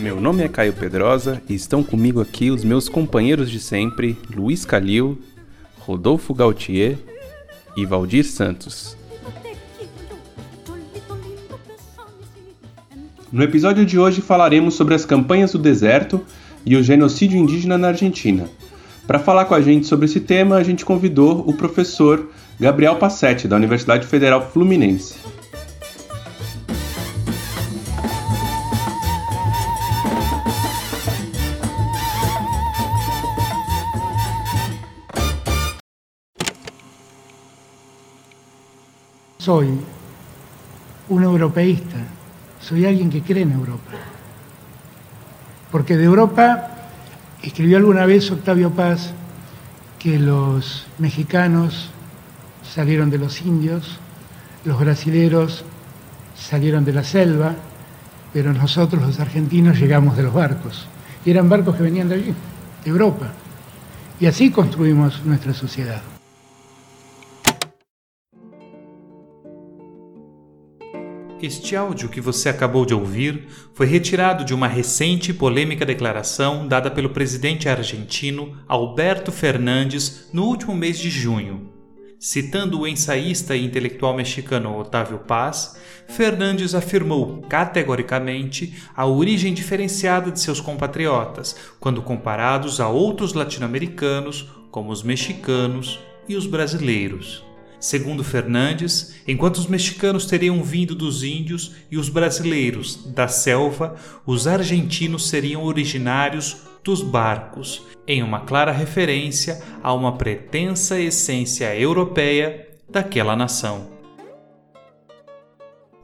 Meu nome é Caio Pedrosa e estão comigo aqui os meus companheiros de sempre, Luiz Calil, Rodolfo Gautier e Valdir Santos. No episódio de hoje falaremos sobre as campanhas do deserto e o genocídio indígena na Argentina. Para falar com a gente sobre esse tema, a gente convidou o professor Gabriel Passetti, da Universidade Federal Fluminense. Soy un europeísta, soy alguien que cree en Europa. Porque de Europa escribió alguna vez Octavio Paz que los mexicanos salieron de los indios, los brasileros salieron de la selva, pero nosotros los argentinos llegamos de los barcos. Y eran barcos que venían de allí, de Europa. Y así construimos nuestra sociedad. Este áudio que você acabou de ouvir foi retirado de uma recente e polêmica declaração dada pelo presidente argentino Alberto Fernandes no último mês de junho. Citando o ensaísta e intelectual mexicano Otávio Paz, Fernandes afirmou categoricamente a origem diferenciada de seus compatriotas quando comparados a outros latino-americanos, como os mexicanos e os brasileiros. Segundo Fernandes, enquanto os mexicanos teriam vindo dos índios e os brasileiros da selva, os argentinos seriam originários dos barcos, em uma clara referência a uma pretensa essência europeia daquela nação.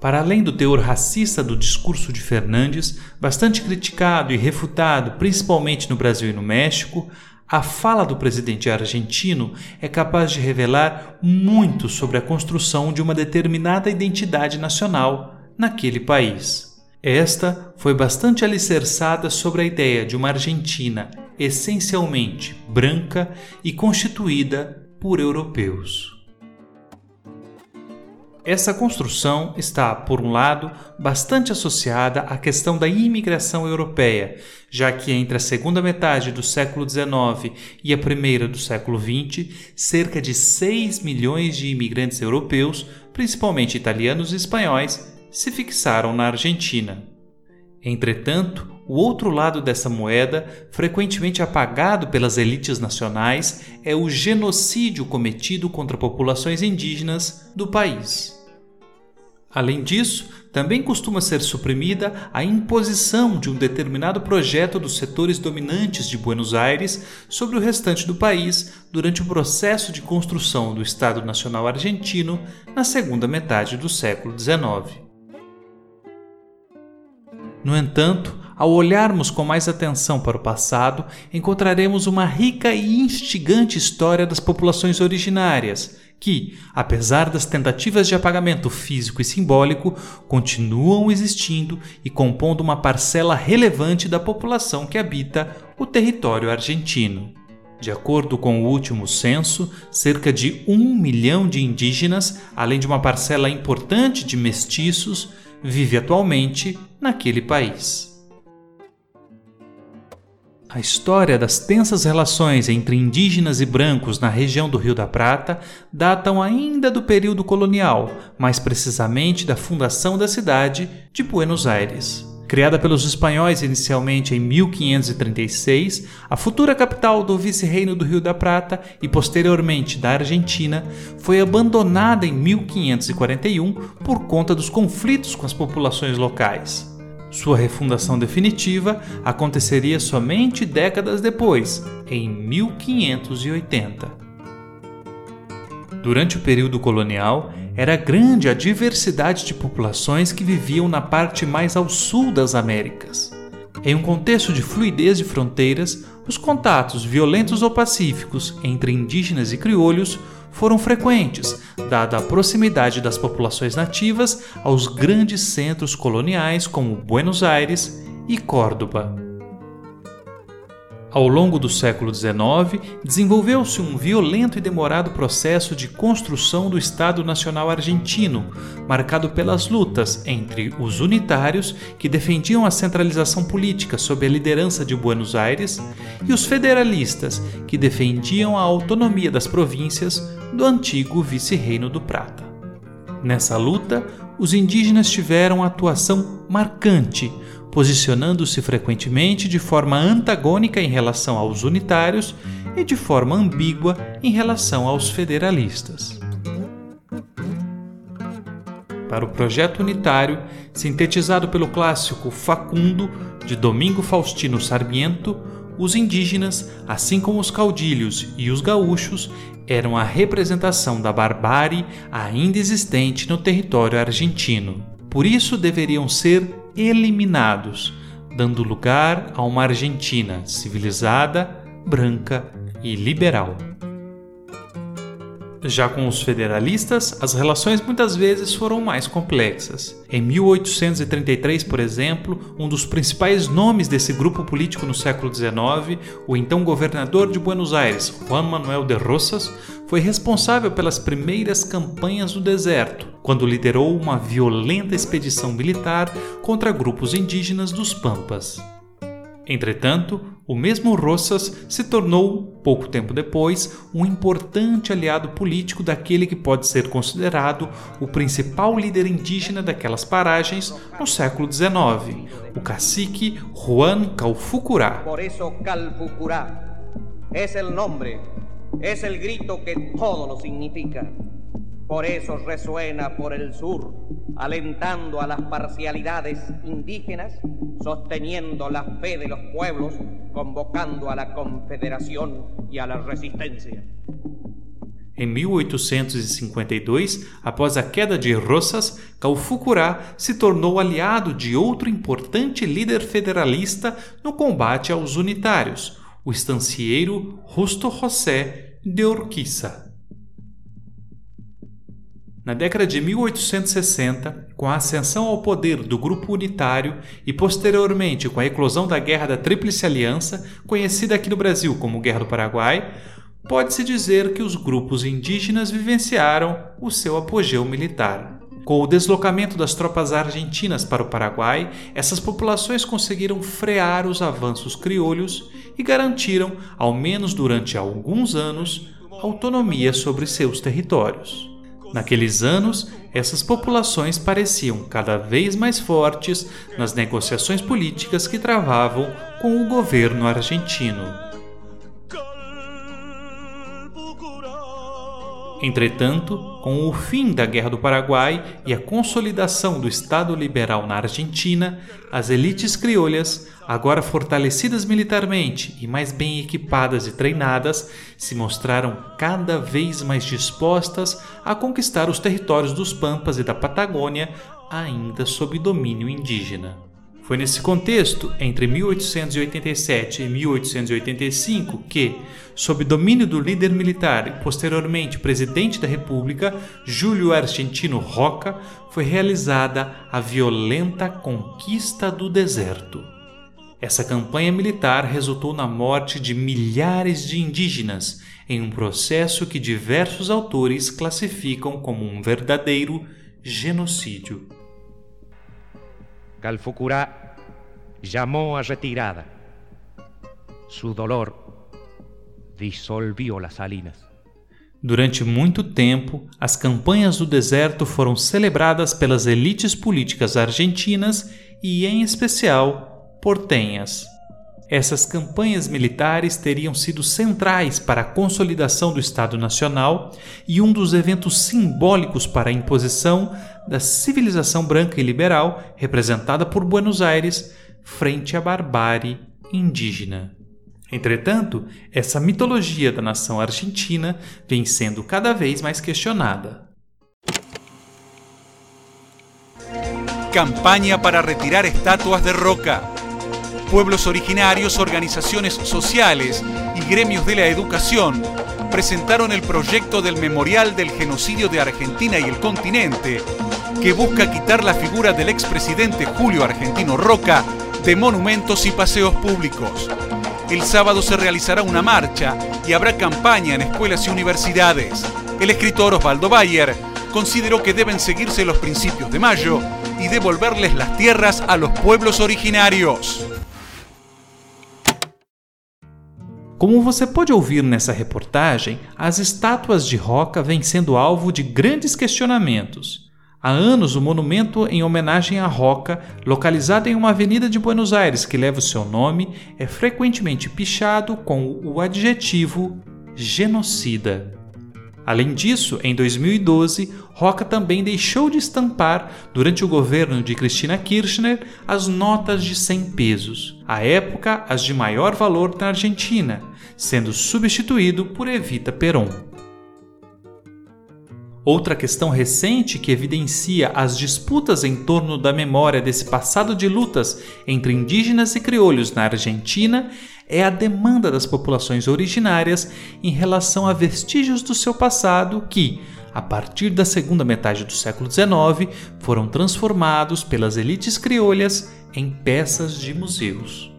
Para além do teor racista do discurso de Fernandes, bastante criticado e refutado principalmente no Brasil e no México, a fala do presidente argentino é capaz de revelar muito sobre a construção de uma determinada identidade nacional naquele país. Esta foi bastante alicerçada sobre a ideia de uma Argentina essencialmente branca e constituída por europeus. Essa construção está, por um lado, bastante associada à questão da imigração europeia, já que entre a segunda metade do século XIX e a primeira do século XX, cerca de 6 milhões de imigrantes europeus, principalmente italianos e espanhóis, se fixaram na Argentina. Entretanto, o outro lado dessa moeda, frequentemente apagado pelas elites nacionais, é o genocídio cometido contra populações indígenas do país. Além disso, também costuma ser suprimida a imposição de um determinado projeto dos setores dominantes de Buenos Aires sobre o restante do país durante o processo de construção do Estado Nacional Argentino na segunda metade do século XIX. No entanto, ao olharmos com mais atenção para o passado, encontraremos uma rica e instigante história das populações originárias que, apesar das tentativas de apagamento físico e simbólico, continuam existindo e compondo uma parcela relevante da população que habita o território argentino. De acordo com o último censo, cerca de um milhão de indígenas, além de uma parcela importante de mestiços, vive atualmente naquele país. A história das tensas relações entre indígenas e brancos na região do Rio da Prata datam ainda do período colonial, mais precisamente da fundação da cidade de Buenos Aires. Criada pelos espanhóis inicialmente em 1536, a futura capital do vice-reino do Rio da Prata e posteriormente da Argentina foi abandonada em 1541 por conta dos conflitos com as populações locais. Sua refundação definitiva aconteceria somente décadas depois, em 1580. Durante o período colonial, era grande a diversidade de populações que viviam na parte mais ao sul das Américas. Em um contexto de fluidez de fronteiras, os contatos violentos ou pacíficos entre indígenas e criolhos foram frequentes, dada a proximidade das populações nativas aos grandes centros coloniais como Buenos Aires e Córdoba. Ao longo do século XIX, desenvolveu-se um violento e demorado processo de construção do Estado Nacional Argentino, marcado pelas lutas entre os unitários, que defendiam a centralização política sob a liderança de Buenos Aires, e os federalistas, que defendiam a autonomia das províncias do antigo Vice-Reino do Prata. Nessa luta, os indígenas tiveram atuação marcante posicionando-se frequentemente de forma antagônica em relação aos unitários e de forma ambígua em relação aos federalistas. Para o projeto unitário, sintetizado pelo clássico Facundo de Domingo Faustino Sarmiento, os indígenas, assim como os caudilhos e os gaúchos, eram a representação da barbárie ainda existente no território argentino. Por isso deveriam ser eliminados, dando lugar a uma Argentina civilizada, branca e liberal. Já com os federalistas, as relações muitas vezes foram mais complexas. Em 1833, por exemplo, um dos principais nomes desse grupo político no século XIX, o então governador de Buenos Aires, Juan Manuel de Rosas, foi responsável pelas primeiras campanhas no deserto, quando liderou uma violenta expedição militar contra grupos indígenas dos Pampas. Entretanto, o mesmo Rosas se tornou, pouco tempo depois, um importante aliado político daquele que pode ser considerado o principal líder indígena daquelas paragens no século XIX, o cacique Juan Calfucurá. Por isso Calfucurá é o nome, é o grito que todo significa. Por eso resuena por el sur, alentando a las parcialidades indígenas, sosteniendo la fe de los pueblos, convocando a la confederación y a la resistencia. Em 1852, após a queda de Rosas, Calfucurá se tornou aliado de outro importante líder federalista no combate aos unitários, o estancieiro Justo José de Urquiza. Na década de 1860, com a ascensão ao poder do Grupo Unitário e posteriormente com a eclosão da Guerra da Tríplice Aliança, conhecida aqui no Brasil como Guerra do Paraguai, pode-se dizer que os grupos indígenas vivenciaram o seu apogeu militar. Com o deslocamento das tropas argentinas para o Paraguai, essas populações conseguiram frear os avanços criolhos e garantiram, ao menos durante alguns anos, autonomia sobre seus territórios. Naqueles anos, essas populações pareciam cada vez mais fortes nas negociações políticas que travavam com o governo argentino. Entretanto, com o fim da Guerra do Paraguai e a consolidação do Estado liberal na Argentina, as elites criolhas, agora fortalecidas militarmente e mais bem equipadas e treinadas, se mostraram cada vez mais dispostas a conquistar os territórios dos Pampas e da Patagônia, ainda sob domínio indígena. Foi nesse contexto, entre 1887 e 1885, que, sob domínio do líder militar e posteriormente presidente da República, Júlio Argentino Roca, foi realizada a violenta Conquista do Deserto. Essa campanha militar resultou na morte de milhares de indígenas em um processo que diversos autores classificam como um verdadeiro genocídio. Calfucurá llamó a retirada. Su dolor disolvió las salinas. Durante muito tempo, as campanhas do deserto foram celebradas pelas elites políticas argentinas e, em especial, portenhas. Essas campanhas militares teriam sido centrais para a consolidação do Estado Nacional e um dos eventos simbólicos para a imposição da civilização branca e liberal representada por Buenos Aires frente à barbárie indígena. Entretanto, essa mitologia da nação argentina vem sendo cada vez mais questionada. Campaña para retirar estatuas de roca. Pueblos originarios, organizaciones sociales y gremios de la educación presentaron el proyecto del Memorial del Genocidio de Argentina y el continente, que busca quitar la figura del expresidente Julio Argentino Roca de monumentos y paseos públicos. El sábado se realizará una marcha y habrá campaña en escuelas y universidades. El escritor Osvaldo Bayer consideró que deben seguirse los principios de mayo y devolverles las tierras a los pueblos originarios. Como você pode ouvir nessa reportagem, as estátuas de roca vêm sendo alvo de grandes questionamentos. Há anos, o monumento em homenagem à Roca, localizado em uma avenida de Buenos Aires que leva o seu nome, é frequentemente pichado com o adjetivo genocida. Além disso, em 2012, Roca também deixou de estampar, durante o governo de Cristina Kirchner, as notas de 100 pesos, à época as de maior valor na Argentina, sendo substituído por Evita Peron. Outra questão recente que evidencia as disputas em torno da memória desse passado de lutas entre indígenas e criolhos na Argentina é a demanda das populações originárias em relação a vestígios do seu passado que, a partir da segunda metade do século XIX, foram transformados pelas elites criolhas em peças de museus.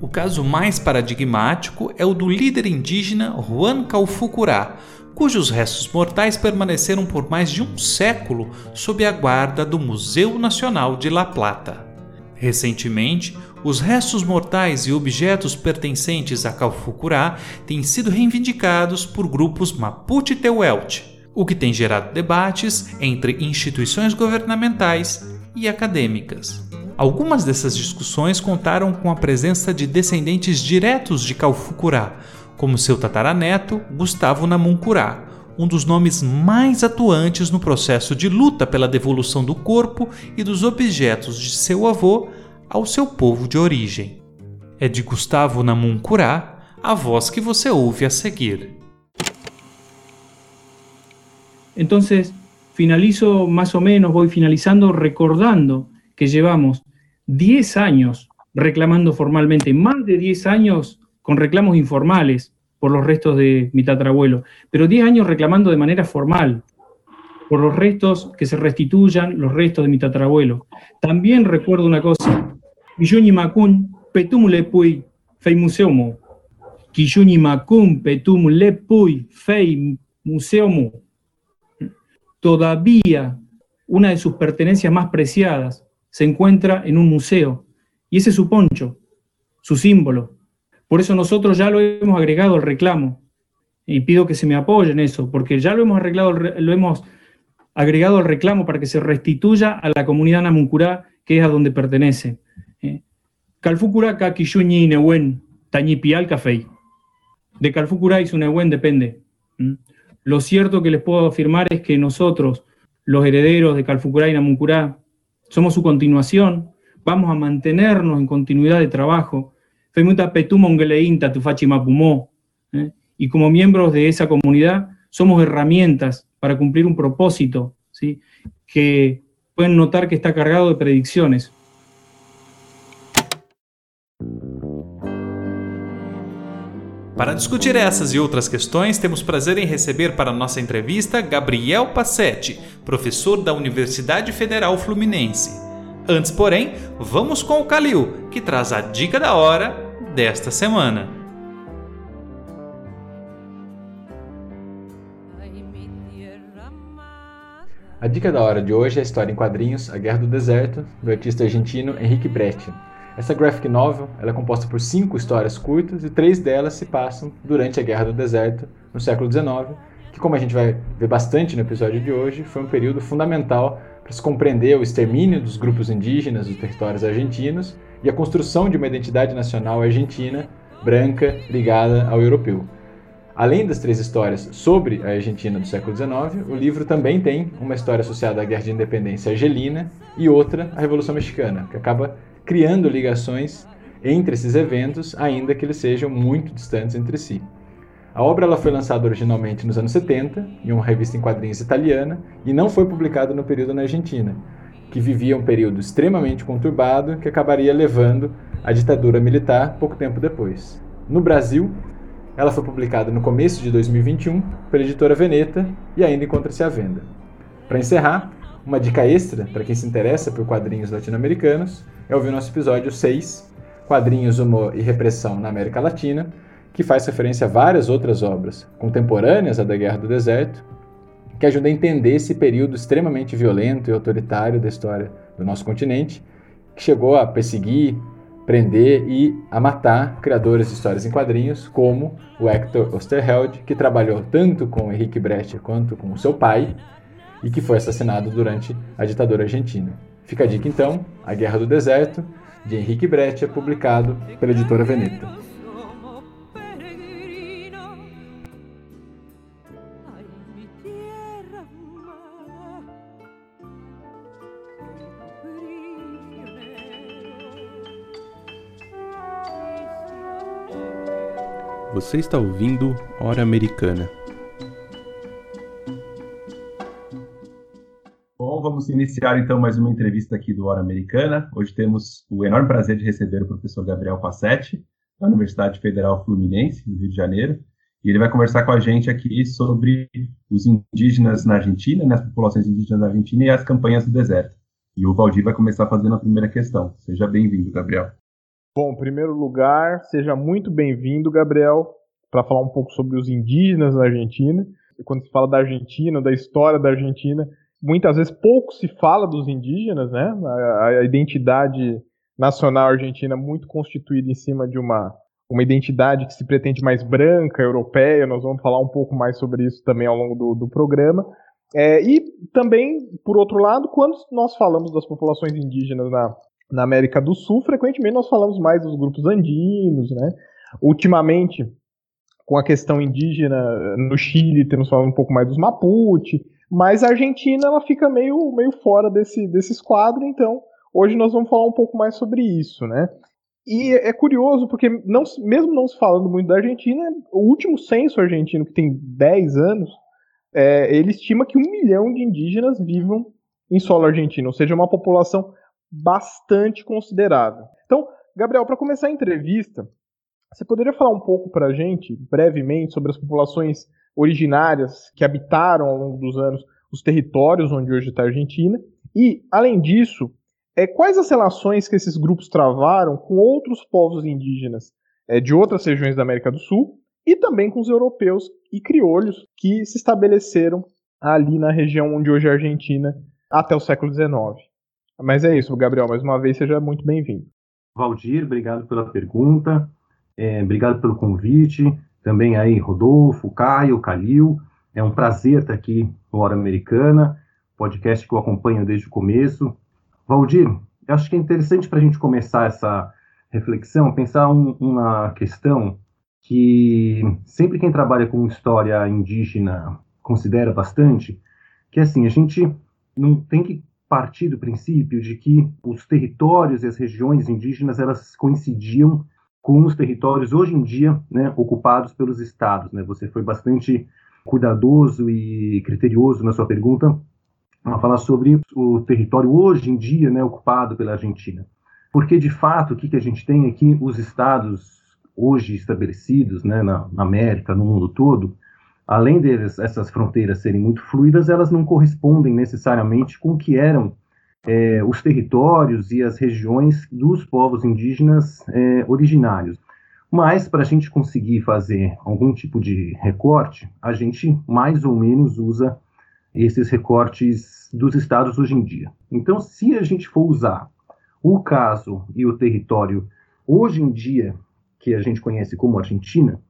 O caso mais paradigmático é o do líder indígena Juan Calfucurá, cujos restos mortais permaneceram por mais de um século sob a guarda do Museu Nacional de La Plata. Recentemente, os restos mortais e objetos pertencentes a Calfucurá têm sido reivindicados por grupos Mapuche-Teuelt, o que tem gerado debates entre instituições governamentais e acadêmicas. Algumas dessas discussões contaram com a presença de descendentes diretos de Calfucurá, como seu tataraneto Gustavo Namuncurá, um dos nomes mais atuantes no processo de luta pela devolução do corpo e dos objetos de seu avô ao seu povo de origem. É de Gustavo Namuncurá a voz que você ouve a seguir. Entonces, finalizo más o menos, voy finalizando recordando que llevamos 10 años reclamando formalmente, más de 10 años con reclamos informales por los restos de mi tatarabuelo, pero 10 años reclamando de manera formal por los restos, que se restituyan los restos de mi tatarabuelo. También recuerdo una cosa, Quilluni Macun, Petum Lepuy, Fei Museumo. Quilluni Macun, Petum Lepuy, Fei Museumo. Todavía una de sus pertenencias más preciadas se encuentra en un museo, y ese es su poncho, su símbolo, por eso nosotros ya lo hemos agregado al reclamo y pido que se me apoyen en eso, porque ya lo hemos, arreglado, lo hemos agregado al reclamo para que se restituya a la comunidad namuncurá, que es a donde pertenece. Eh, Calfucurá, Kakiyuñi, Newen, Tañipial, Café. De Calfucurá y su Newen depende. Lo cierto que les puedo afirmar es que nosotros, los herederos de Calfucurá y Namuncurá, somos su continuación, vamos a mantenernos en continuidad de trabajo, ¿eh? Y como miembros de esa comunidad, somos herramientas para cumplir un propósito, ¿sí? que pueden notar que está cargado de predicciones. Para discutir essas e outras questões, temos prazer em receber para nossa entrevista Gabriel Passetti, professor da Universidade Federal Fluminense. Antes, porém, vamos com o Calil, que traz a dica da hora desta semana. A dica da hora de hoje é a história em quadrinhos A Guerra do Deserto, do artista argentino Henrique Brecht. Essa graphic novel é composta por cinco histórias curtas e três delas se passam durante a Guerra do Deserto, no século XIX, que, como a gente vai ver bastante no episódio de hoje, foi um período fundamental para se compreender o extermínio dos grupos indígenas dos territórios argentinos e a construção de uma identidade nacional argentina branca ligada ao europeu. Além das três histórias sobre a Argentina do século XIX, o livro também tem uma história associada à Guerra de Independência argelina e outra à Revolução Mexicana, que acaba criando ligações entre esses eventos, ainda que eles sejam muito distantes entre si. A obra ela foi lançada originalmente nos anos 70, em uma revista em quadrinhos italiana, e não foi publicada no período na Argentina. que vivia um período extremamente conturbado que acabaria levando à ditadura militar pouco tempo depois. No Brasil, ela foi publicada no começo de 2021 pela editora Veneta e ainda encontra-se à venda. Para encerrar, uma dica extra para quem se interessa por quadrinhos latino-americanos é ouvir nosso episódio 6, Quadrinhos, Humor e Repressão na América Latina, que faz referência a várias outras obras contemporâneas à da Guerra do Deserto, que ajuda a entender esse período extremamente violento e autoritário da história do nosso continente, que chegou a perseguir, prender e a matar criadores de histórias em quadrinhos, como o Hector Osterheld, que trabalhou tanto com Henrique Brecht quanto com seu pai, e que foi assassinado durante a ditadura argentina. Fica a dica então, A Guerra do Deserto, de Henrique Brecht, publicado pela editora Veneta. Você está ouvindo Hora Americana. Bom, vamos iniciar então mais uma entrevista aqui do Hora Americana. Hoje temos o enorme prazer de receber o professor Gabriel Passetti, da Universidade Federal Fluminense, do Rio de Janeiro. E ele vai conversar com a gente aqui sobre os indígenas na Argentina, né, as populações indígenas na Argentina e as campanhas do deserto. E o Valdir vai começar fazendo a primeira questão. Seja bem-vindo, Gabriel. Bom, em primeiro lugar, seja muito bem-vindo, Gabriel, para falar um pouco sobre os indígenas na Argentina. Quando se fala da Argentina, da história da Argentina, muitas vezes pouco se fala dos indígenas, né? A, a identidade nacional argentina muito constituída em cima de uma, uma identidade que se pretende mais branca, europeia. Nós vamos falar um pouco mais sobre isso também ao longo do, do programa. É, e também, por outro lado, quando nós falamos das populações indígenas na, na América do Sul, frequentemente nós falamos mais dos grupos andinos, né? Ultimamente, com a questão indígena no Chile, temos falado um pouco mais dos Mapuche, mas a Argentina ela fica meio, meio fora desse, desse esquadro, então hoje nós vamos falar um pouco mais sobre isso, né? E é curioso, porque não, mesmo não se falando muito da Argentina, o último censo argentino, que tem 10 anos, é, ele estima que um milhão de indígenas vivam em solo argentino, ou seja, uma população bastante considerável. Então, Gabriel, para começar a entrevista, você poderia falar um pouco para a gente, brevemente, sobre as populações originárias que habitaram ao longo dos anos os territórios onde hoje está a Argentina? E, além disso, é, quais as relações que esses grupos travaram com outros povos indígenas é, de outras regiões da América do Sul e também com os europeus e criolhos que se estabeleceram ali na região onde hoje é a Argentina até o século XIX? Mas é isso, Gabriel, mais uma vez seja muito bem-vindo. Valdir, obrigado pela pergunta, é, obrigado pelo convite, também aí Rodolfo, Caio, Calil, é um prazer estar aqui no Hora Americana, podcast que eu acompanho desde o começo. Valdir, eu acho que é interessante para a gente começar essa reflexão, pensar um, uma questão que sempre quem trabalha com história indígena considera bastante, que é assim, a gente não tem que partir do princípio de que os territórios e as regiões indígenas elas coincidiam com os territórios hoje em dia né, ocupados pelos estados. Né? Você foi bastante cuidadoso e criterioso na sua pergunta a falar sobre o território hoje em dia né, ocupado pela Argentina. Porque, de fato, o que, que a gente tem aqui, os estados hoje estabelecidos né, na, na América, no mundo todo, além dessas fronteiras serem muito fluidas, elas não correspondem necessariamente com o que eram é, os territórios e as regiões dos povos indígenas é, originários. Mas, para a gente conseguir fazer algum tipo de recorte, a gente mais ou menos usa esses recortes dos estados hoje em dia. Então, se a gente for usar o caso e o território hoje em dia, que a gente conhece como Argentina,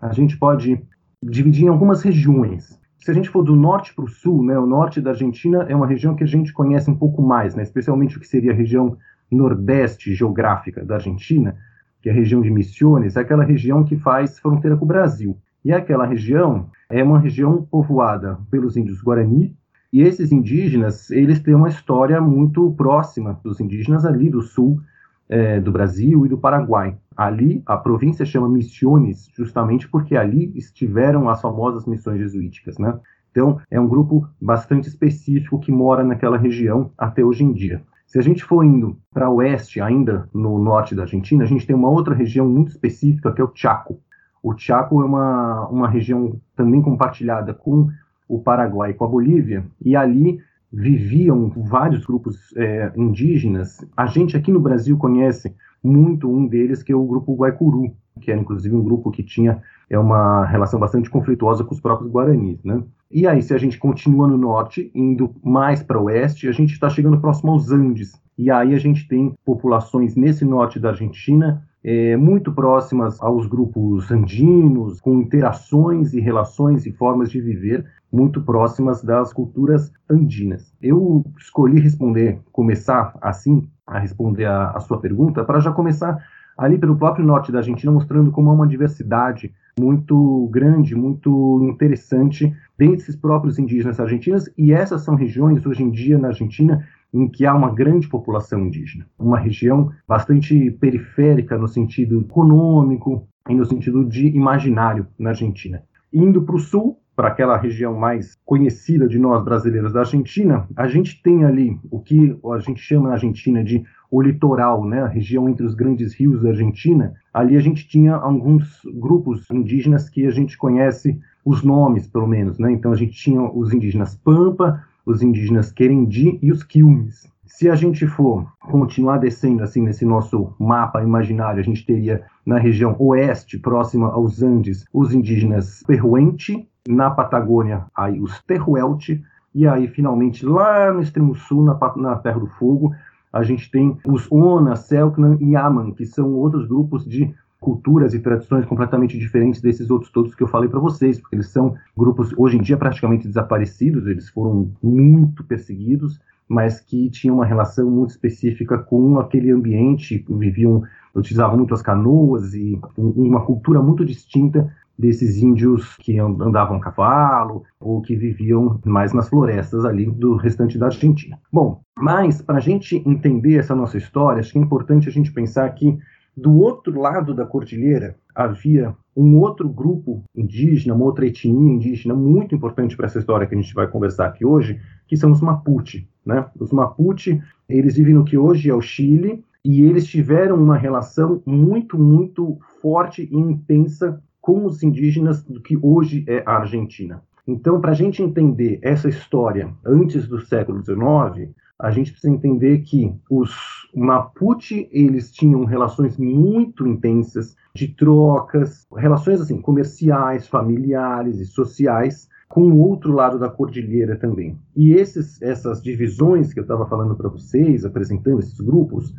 a gente pode dividir em algumas regiões. Se a gente for do norte para o sul, né, o norte da Argentina é uma região que a gente conhece um pouco mais, né, especialmente o que seria a região nordeste geográfica da Argentina, que é a região de Misiones, é aquela região que faz fronteira com o Brasil. E aquela região é uma região povoada pelos índios Guarani, e esses indígenas, eles têm uma história muito próxima dos indígenas ali do sul é, do Brasil e do Paraguai. Ali, a província chama Misiones, justamente porque ali estiveram as famosas missões jesuíticas, né? Então, é um grupo bastante específico que mora naquela região até hoje em dia. Se a gente for indo para oeste, ainda no norte da Argentina, a gente tem uma outra região muito específica que é o Chaco. O Chaco é uma, uma região também compartilhada com o Paraguai e com a Bolívia, e ali viviam vários grupos é, indígenas. A gente aqui no Brasil conhece muito um deles, que é o grupo Guaicuru, que era inclusive um grupo que tinha é uma relação bastante conflituosa com os próprios guaranis, né? E aí, se a gente continua no norte, indo mais para o oeste, a gente está chegando próximo aos Andes. E aí a gente tem populações nesse norte da Argentina é, muito próximas aos grupos andinos, com interações e relações e formas de viver muito próximas das culturas andinas. Eu escolhi responder, começar assim, a responder a, a sua pergunta, para já começar ali pelo próprio norte da Argentina, mostrando como há uma diversidade muito grande, muito interessante desses próprios indígenas argentinos, e essas são regiões, hoje em dia, na Argentina, em que há uma grande população indígena. Uma região bastante periférica no sentido econômico e no sentido de imaginário na Argentina. Indo para o sul, para aquela região mais conhecida de nós brasileiros da Argentina, a gente tem ali o que a gente chama na Argentina de o litoral, né, a região entre os grandes rios da Argentina. Ali a gente tinha alguns grupos indígenas que a gente conhece os nomes, pelo menos, né? Então a gente tinha os indígenas Pampa, os indígenas Querendi e os Quilmes. Se a gente for continuar descendo assim nesse nosso mapa imaginário, a gente teria na região oeste, próxima aos Andes, os indígenas Perruente, na Patagônia, aí os Terruelte, e aí finalmente lá no extremo sul, na, na Terra do Fogo, a gente tem os Ona, Selknam e Yaman, que são outros grupos de culturas e tradições completamente diferentes desses outros todos que eu falei para vocês, porque eles são grupos hoje em dia praticamente desaparecidos, eles foram muito perseguidos, mas que tinham uma relação muito específica com aquele ambiente, viviam, utilizavam muito as canoas e uma cultura muito distinta desses índios que andavam a cavalo ou que viviam mais nas florestas ali do restante da Argentina. Bom, mas para a gente entender essa nossa história, acho que é importante a gente pensar que do outro lado da cordilheira havia um outro grupo indígena, uma outra etnia indígena muito importante para essa história que a gente vai conversar aqui hoje, que são os Mapuche. Né? Os Mapuche, eles vivem no que hoje é o Chile, e eles tiveram uma relação muito, muito forte e intensa com os indígenas do que hoje é a Argentina. Então, para a gente entender essa história antes do século XIX, a gente precisa entender que os Mapuche eles tinham relações muito intensas de trocas, relações assim comerciais, familiares e sociais com o outro lado da cordilheira também. E esses, essas divisões que eu estava falando para vocês, apresentando esses grupos,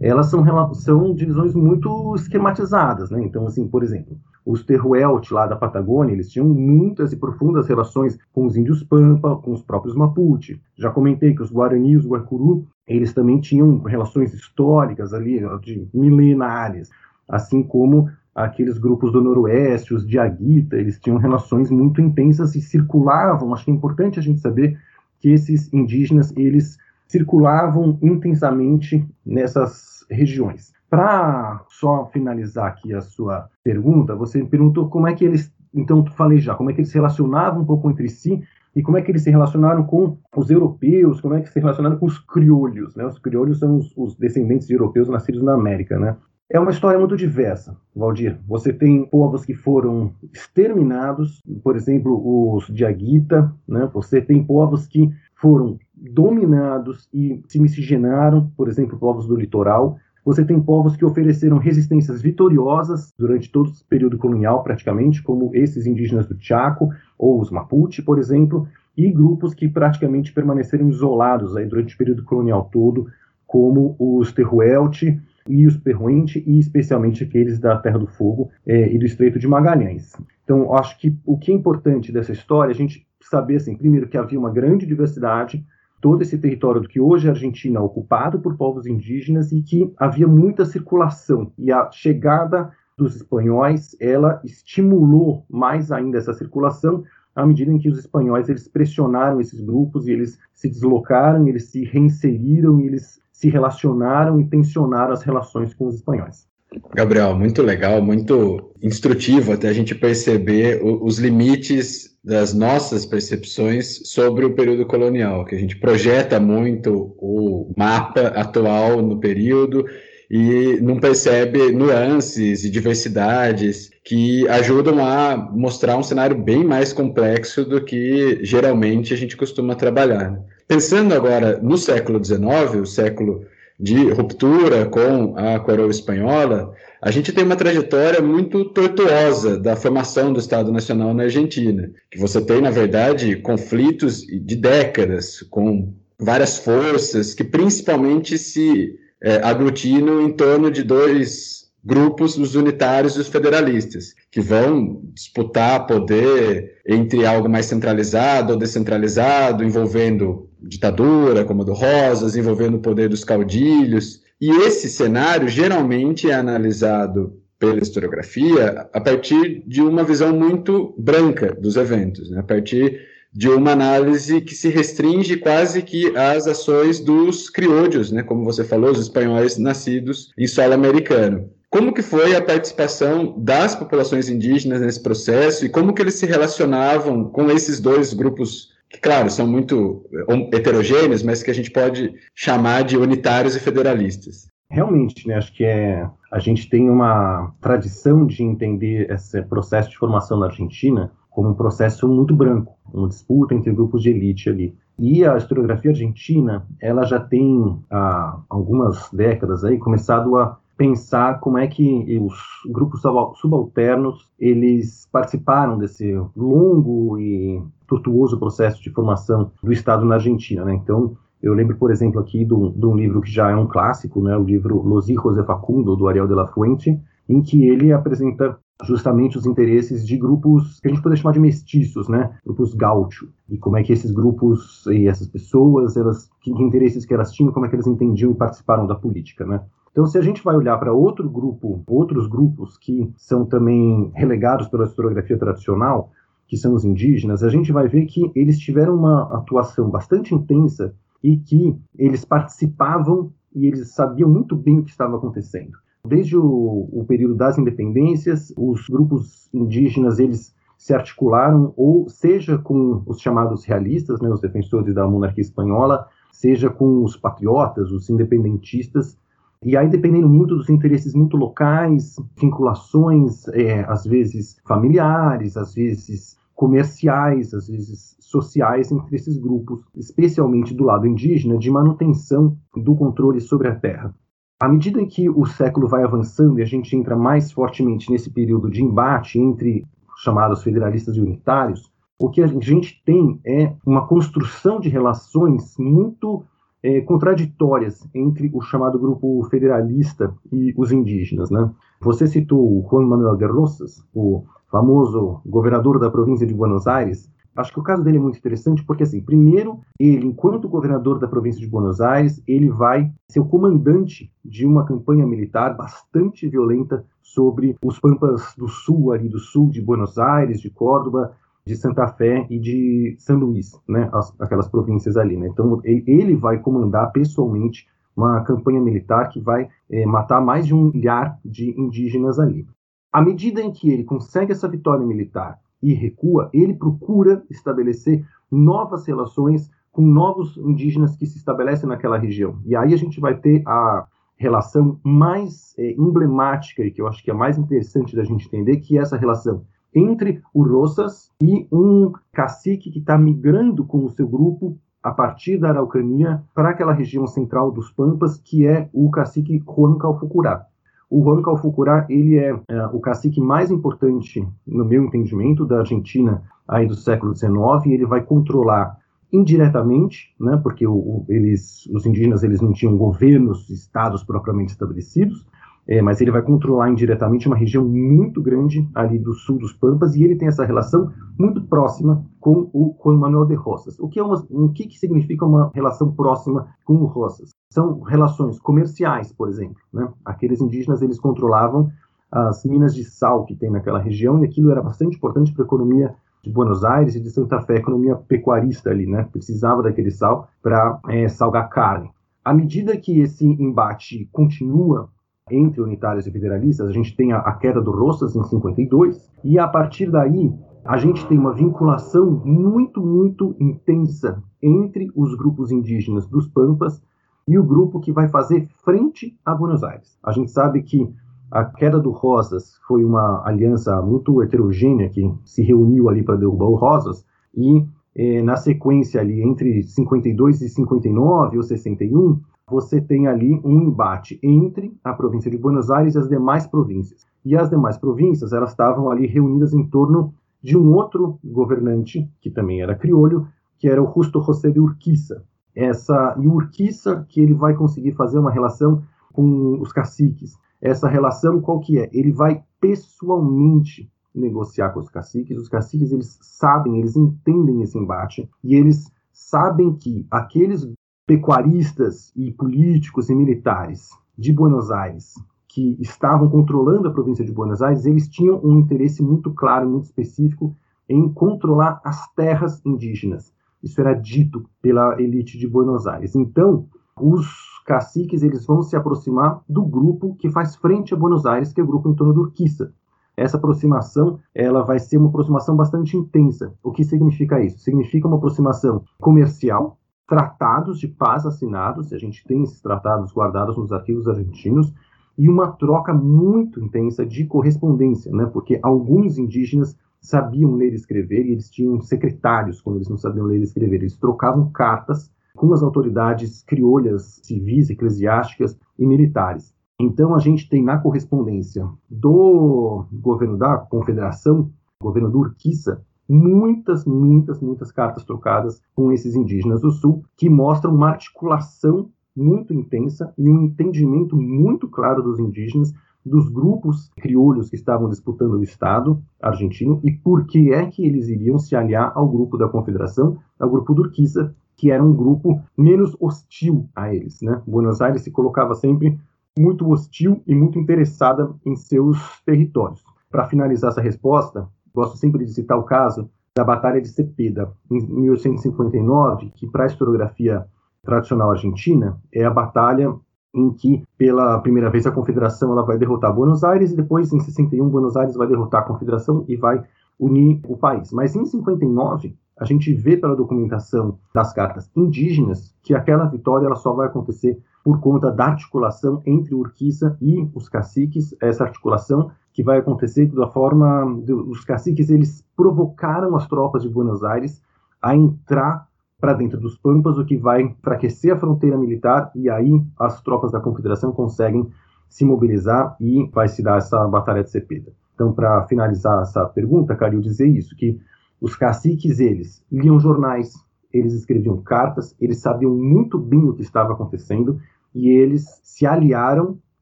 elas são, são divisões muito esquematizadas, né? Então, assim, por exemplo, os Terruelt lá da Patagônia, eles tinham muitas e profundas relações com os índios Pampa, com os próprios Mapuche. Já comentei que os Guarani e os Guarcuru, eles também tinham relações históricas ali, de milenares, assim como aqueles grupos do Noroeste, os Diaguita, eles tinham relações muito intensas e circulavam. Acho que é importante a gente saber que esses indígenas, eles circulavam intensamente nessas regiões. Para só finalizar aqui a sua pergunta, você me perguntou como é que eles, então falei já, como é que eles se relacionavam um pouco entre si e como é que eles se relacionaram com os europeus, como é que se relacionaram com os criolhos, né? Os criolhos são os, os descendentes de europeus nascidos na América, né? É uma história muito diversa, Valdir. Você tem povos que foram exterminados, por exemplo, os Diaguita, né? Você tem povos que foram dominados e se miscigenaram, por exemplo, povos do litoral. Você tem povos que ofereceram resistências vitoriosas durante todo o período colonial, praticamente, como esses indígenas do Chaco ou os Mapuche, por exemplo, e grupos que praticamente permaneceram isolados aí durante o período colonial todo, como os Terruelt e os Perruente, e especialmente aqueles da Terra do Fogo é, e do Estreito de Magalhães. Então, acho que o que é importante dessa história é a gente saber, assim, primeiro, que havia uma grande diversidade todo esse território do que hoje é Argentina ocupado por povos indígenas e que havia muita circulação e a chegada dos espanhóis ela estimulou mais ainda essa circulação à medida em que os espanhóis eles pressionaram esses grupos e eles se deslocaram, eles se reinseriram, eles se relacionaram e tensionaram as relações com os espanhóis. Gabriel, muito legal, muito instrutivo até a gente perceber os limites das nossas percepções sobre o período colonial, que a gente projeta muito o mapa atual no período e não percebe nuances e diversidades que ajudam a mostrar um cenário bem mais complexo do que geralmente a gente costuma trabalhar. Pensando agora no século XIX, o século de ruptura com a coroa espanhola, a gente tem uma trajetória muito tortuosa da formação do Estado Nacional na Argentina, que você tem, na verdade, conflitos de décadas com várias forças que principalmente se é, aglutinam em torno de dois grupos, os unitários e os federalistas, que vão disputar poder entre algo mais centralizado ou descentralizado, envolvendo ditadura, como a do Rosas, envolvendo o poder dos caudilhos. E esse cenário geralmente é analisado pela historiografia a partir de uma visão muito branca dos eventos, né? a partir de uma análise que se restringe quase que às ações dos criollos, né? como você falou, os espanhóis nascidos em solo americano. Como que foi a participação das populações indígenas nesse processo e como que eles se relacionavam com esses dois grupos que, claro, são muito eh, heterogêneos, mas que a gente pode chamar de unitários e federalistas. Realmente, né, acho que é, a gente tem uma tradição de entender esse processo de formação na Argentina como um processo muito branco, uma disputa entre grupos de elite ali. E a historiografia argentina, ela já tem há algumas décadas aí começado a pensar como é que os grupos subalternos eles participaram desse longo e tortuoso processo de formação do Estado na Argentina. Né? Então, eu lembro, por exemplo, aqui de um, livro que já é um clássico, né, o livro Los Hijos de Facundo, do Ariel de la Fuente, em que ele apresenta justamente os interesses de grupos que a gente poderia chamar de mestiços, né? Grupos gaúcho. E como é que esses grupos e essas pessoas, elas, que, interesses que elas tinham, como é que eles entendiam e participaram da política, né? Então, se a gente vai olhar para outro grupo, outros grupos que são também relegados pela historiografia tradicional, que são os indígenas, a gente vai ver que eles tiveram uma atuação bastante intensa e que eles participavam e eles sabiam muito bem o que estava acontecendo. Desde o, o período das independências, os grupos indígenas eles se articularam ou seja com os chamados realistas, né, os defensores da monarquia espanhola, seja com os patriotas, os independentistas, e aí, dependendo muito dos interesses muito locais, vinculações, é, às vezes familiares, às vezes comerciais, às vezes sociais entre esses grupos, especialmente do lado indígena, de manutenção do controle sobre a terra. À medida em que o século vai avançando e a gente entra mais fortemente nesse período de embate entre os chamados federalistas e unitários, o que a gente tem é uma construção de relações muito é, contraditórias entre o chamado grupo federalista e os indígenas. Né? Você citou o Juan Manuel de Rosas, o famoso governador da província de Buenos Aires. Acho que o caso dele é muito interessante porque, assim, primeiro, ele, enquanto governador da província de Buenos Aires, ele vai ser o comandante de uma campanha militar bastante violenta sobre os pampas do sul, ali do sul de Buenos Aires, de Córdoba, de Santa Fé e de São Luís, né, as, aquelas províncias ali. Né? Então, ele vai comandar pessoalmente uma campanha militar que vai é, matar mais de um milhar de indígenas ali. À medida em que ele consegue essa vitória militar e recua, ele procura estabelecer novas relações com novos indígenas que se estabelecem naquela região. E aí a gente vai ter a relação mais é, emblemática e que eu acho que é mais interessante da gente entender, que é essa relação entre o Rosas e um cacique que está migrando com o seu grupo a partir da Araucania para aquela região central dos Pampas, que é o cacique Juan Calfucurá. O Juan Calfucurá, ele é, é, o cacique mais importante, no meu entendimento, da Argentina aí do século XIX, e ele vai controlar indiretamente, né, porque o, eles, os indígenas eles não tinham governos, estados propriamente estabelecidos, é, mas ele vai controlar indiretamente uma região muito grande ali do sul dos Pampas e ele tem essa relação muito próxima com o Juan Manuel de Rosas. O que, é uma, que, que significa uma relação próxima com o Rosas? São relações comerciais, por exemplo. Né? Aqueles indígenas eles controlavam as minas de sal que tem naquela região e aquilo era bastante importante para a economia de Buenos Aires e de Santa Fé, economia pecuarista ali, né? Precisava daquele sal para é, salgar carne. À medida que esse embate continua entre unitários e federalistas, a gente tem a, a queda do Rosas em 52, e a partir daí a gente tem uma vinculação muito, muito intensa entre os grupos indígenas dos Pampas e o grupo que vai fazer frente a Buenos Aires. A gente sabe que a queda do Rosas foi uma aliança muito heterogênea que se reuniu ali para derrubar o Rosas e eh, na sequência ali entre 52 e 59 ou 61 você tem ali um embate entre a província de Buenos Aires e as demais províncias. E as demais províncias, elas estavam ali reunidas em torno de um outro governante, que também era criolho, que era o Justo José de Urquiza. Essa, e Urquiza que ele vai conseguir fazer uma relação com os caciques. Essa relação qual que é? Ele vai pessoalmente negociar com os caciques. Os caciques eles sabem, eles entendem esse embate e eles sabem que aqueles pecuaristas e políticos e militares de Buenos Aires que estavam controlando a província de Buenos Aires, eles tinham um interesse muito claro, muito específico em controlar as terras indígenas. Isso era dito pela elite de Buenos Aires. Então, os caciques eles vão se aproximar do grupo que faz frente a Buenos Aires, que é o grupo em torno do Urquiza. Essa aproximação, ela vai ser uma aproximação bastante intensa. O que significa isso? Significa uma aproximação comercial, tratados de paz assinados, a gente tem esses tratados guardados nos arquivos argentinos, e uma troca muito intensa de correspondência, né? porque alguns indígenas sabiam ler e escrever e eles tinham secretários quando eles não sabiam ler e escrever. Eles trocavam cartas com as autoridades criolhas, civis, eclesiásticas e militares. Então a gente tem na correspondência do governo da Confederação, governo do Urquiza, muitas, muitas, muitas cartas trocadas com esses indígenas do Sul, que mostram uma articulação muito intensa e um entendimento muito claro dos indígenas, dos grupos criolhos que estavam disputando o Estado argentino e por que é que eles iriam se aliar ao grupo da Confederação, ao grupo do Urquiza, que era um grupo menos hostil a eles. Né? Buenos Aires se colocava sempre muito hostil e muito interessada em seus territórios. Para finalizar essa resposta, gosto sempre de citar o caso da Batalha de Cepeda, em 1859, que para a historiografia tradicional argentina é a batalha em que, pela primeira vez, a Confederação ela vai derrotar Buenos Aires e depois, em 61, Buenos Aires vai derrotar a Confederação e vai unir o país. Mas em 59, a gente vê pela documentação das cartas indígenas que aquela vitória ela só vai acontecer por conta da articulação entre Urquiza e os caciques, essa articulação que vai acontecer da forma os caciques eles provocaram as tropas de Buenos Aires a entrar para dentro dos Pampas, o que vai enfraquecer a fronteira militar e aí as tropas da Confederação conseguem se mobilizar e vai se dar essa batalha de Cepeda. Então, para finalizar essa pergunta, Calil, dizer isso, que os caciques, eles liam jornais, eles escreviam cartas, eles sabiam muito bem o que estava acontecendo e eles se aliaram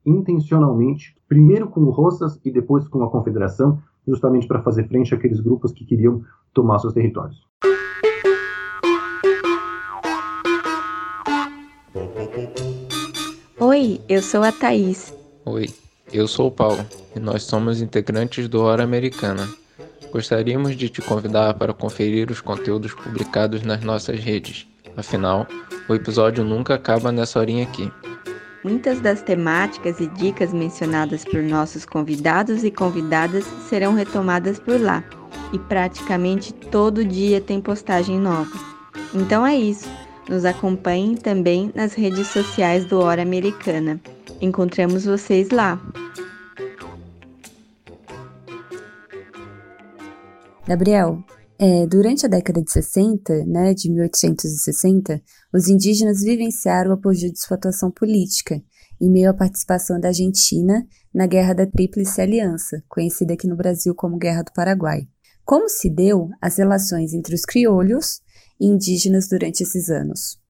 intencionalmente, primeiro com o Rosas e depois com a Confederação, justamente para fazer frente àqueles grupos que queriam tomar seus territórios. Oi, eu sou a Thaís. Oi, eu sou o Paulo e nós somos integrantes do Hora Americana. Gostaríamos de te convidar para conferir os conteúdos publicados nas nossas redes. Afinal, o episódio nunca acaba nessa horinha aqui. Muitas das temáticas e dicas mencionadas por nossos convidados e convidadas serão retomadas por lá, e praticamente todo dia tem postagem nova. Então é isso. Nos acompanhem também nas redes sociais do Hora Americana. Encontramos vocês lá. Gabriel, é, durante a década de 60, né, de 1860, os indígenas vivenciaram o apogeu de sua atuação política, em meio à participação da Argentina na Guerra da Tríplice Aliança, conhecida aqui no Brasil como Guerra do Paraguai. Como se deu as relações entre os criolhos e indígenas durante esses anos?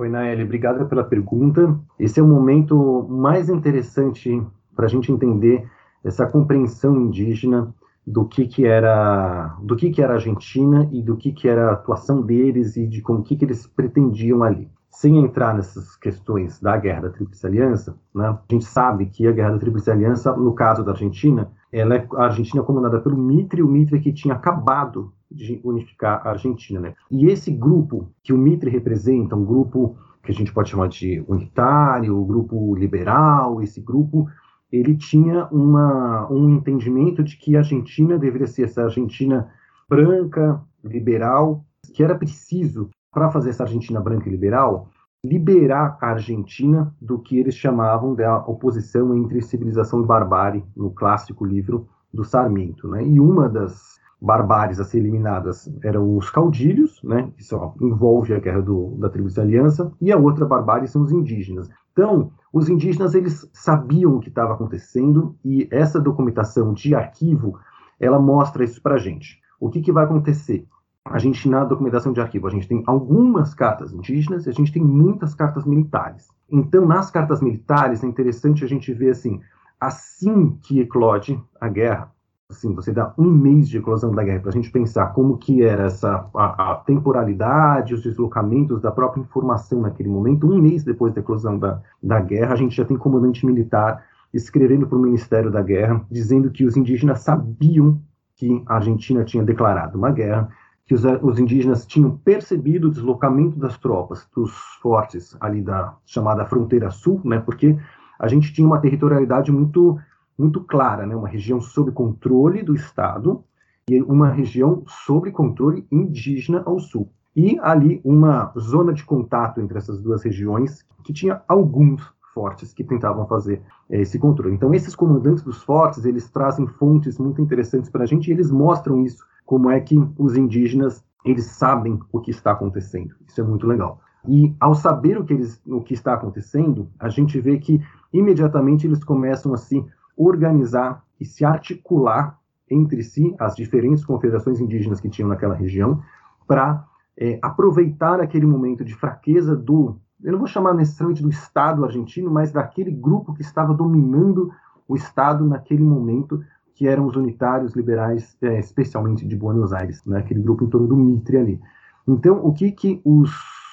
Oi, Naeli, obrigada pela pergunta. Esse é o momento mais interessante para a gente entender essa compreensão indígena do que, que era do que, que era a Argentina e do que, que era a atuação deles e de como que, que eles pretendiam ali. Sem entrar nessas questões da Guerra da Tríplice Aliança, né, a gente sabe que a Guerra da Tríplice Aliança, no caso da Argentina, ela é, a Argentina é comandada pelo Mitre, o Mitre que tinha acabado de unificar a Argentina. Né? E esse grupo que o Mitre representa, um grupo que a gente pode chamar de unitário, o grupo liberal, esse grupo ele tinha uma, um entendimento de que a Argentina deveria ser essa Argentina branca, liberal, que era preciso, para fazer essa Argentina branca e liberal, liberar a Argentina do que eles chamavam da oposição entre civilização e barbárie, no clássico livro do Sarmiento. Né? E uma das barbáries a ser eliminadas eram os caudilhos, né? que só envolve a guerra do, da tribo de aliança, e a outra barbárie são os indígenas. Então, os indígenas eles sabiam o que estava acontecendo e essa documentação de arquivo ela mostra isso para a gente. O que, que vai acontecer? A gente na documentação de arquivo a gente tem algumas cartas indígenas e a gente tem muitas cartas militares. Então, nas cartas militares é interessante a gente ver assim, assim que eclode a guerra, assim, você dá um mês de eclosão da guerra para a gente pensar como que era essa a, a, temporalidade, os deslocamentos da própria informação naquele momento, um mês depois da eclosão da, da guerra, a gente já tem comandante militar escrevendo para o Ministério da Guerra, dizendo que os indígenas sabiam que a Argentina tinha declarado uma guerra, que os, os indígenas tinham percebido o deslocamento das tropas dos fortes ali da chamada fronteira sul, né, porque a gente tinha uma territorialidade muito muito clara, né? uma região sob controle do Estado e uma região sob controle indígena ao sul. E ali uma zona de contato entre essas duas regiões que tinha alguns fortes que tentavam fazer é, esse controle. Então esses comandantes dos fortes eles trazem fontes muito interessantes para a gente e eles mostram isso como é que os indígenas eles sabem o que está acontecendo. Isso é muito legal. E ao saber o que, eles, o que está acontecendo, a gente vê que imediatamente eles começam a se organizar e se articular entre si, as diferentes confederações indígenas que tinham naquela região, para é, aproveitar aquele momento de fraqueza do, eu não vou chamar necessariamente do Estado argentino, mas daquele grupo que estava dominando o Estado naquele momento, que eram os unitários liberais, é, especialmente de Buenos Aires, né, grupo em torno do Mitre ali. Então, o que, que os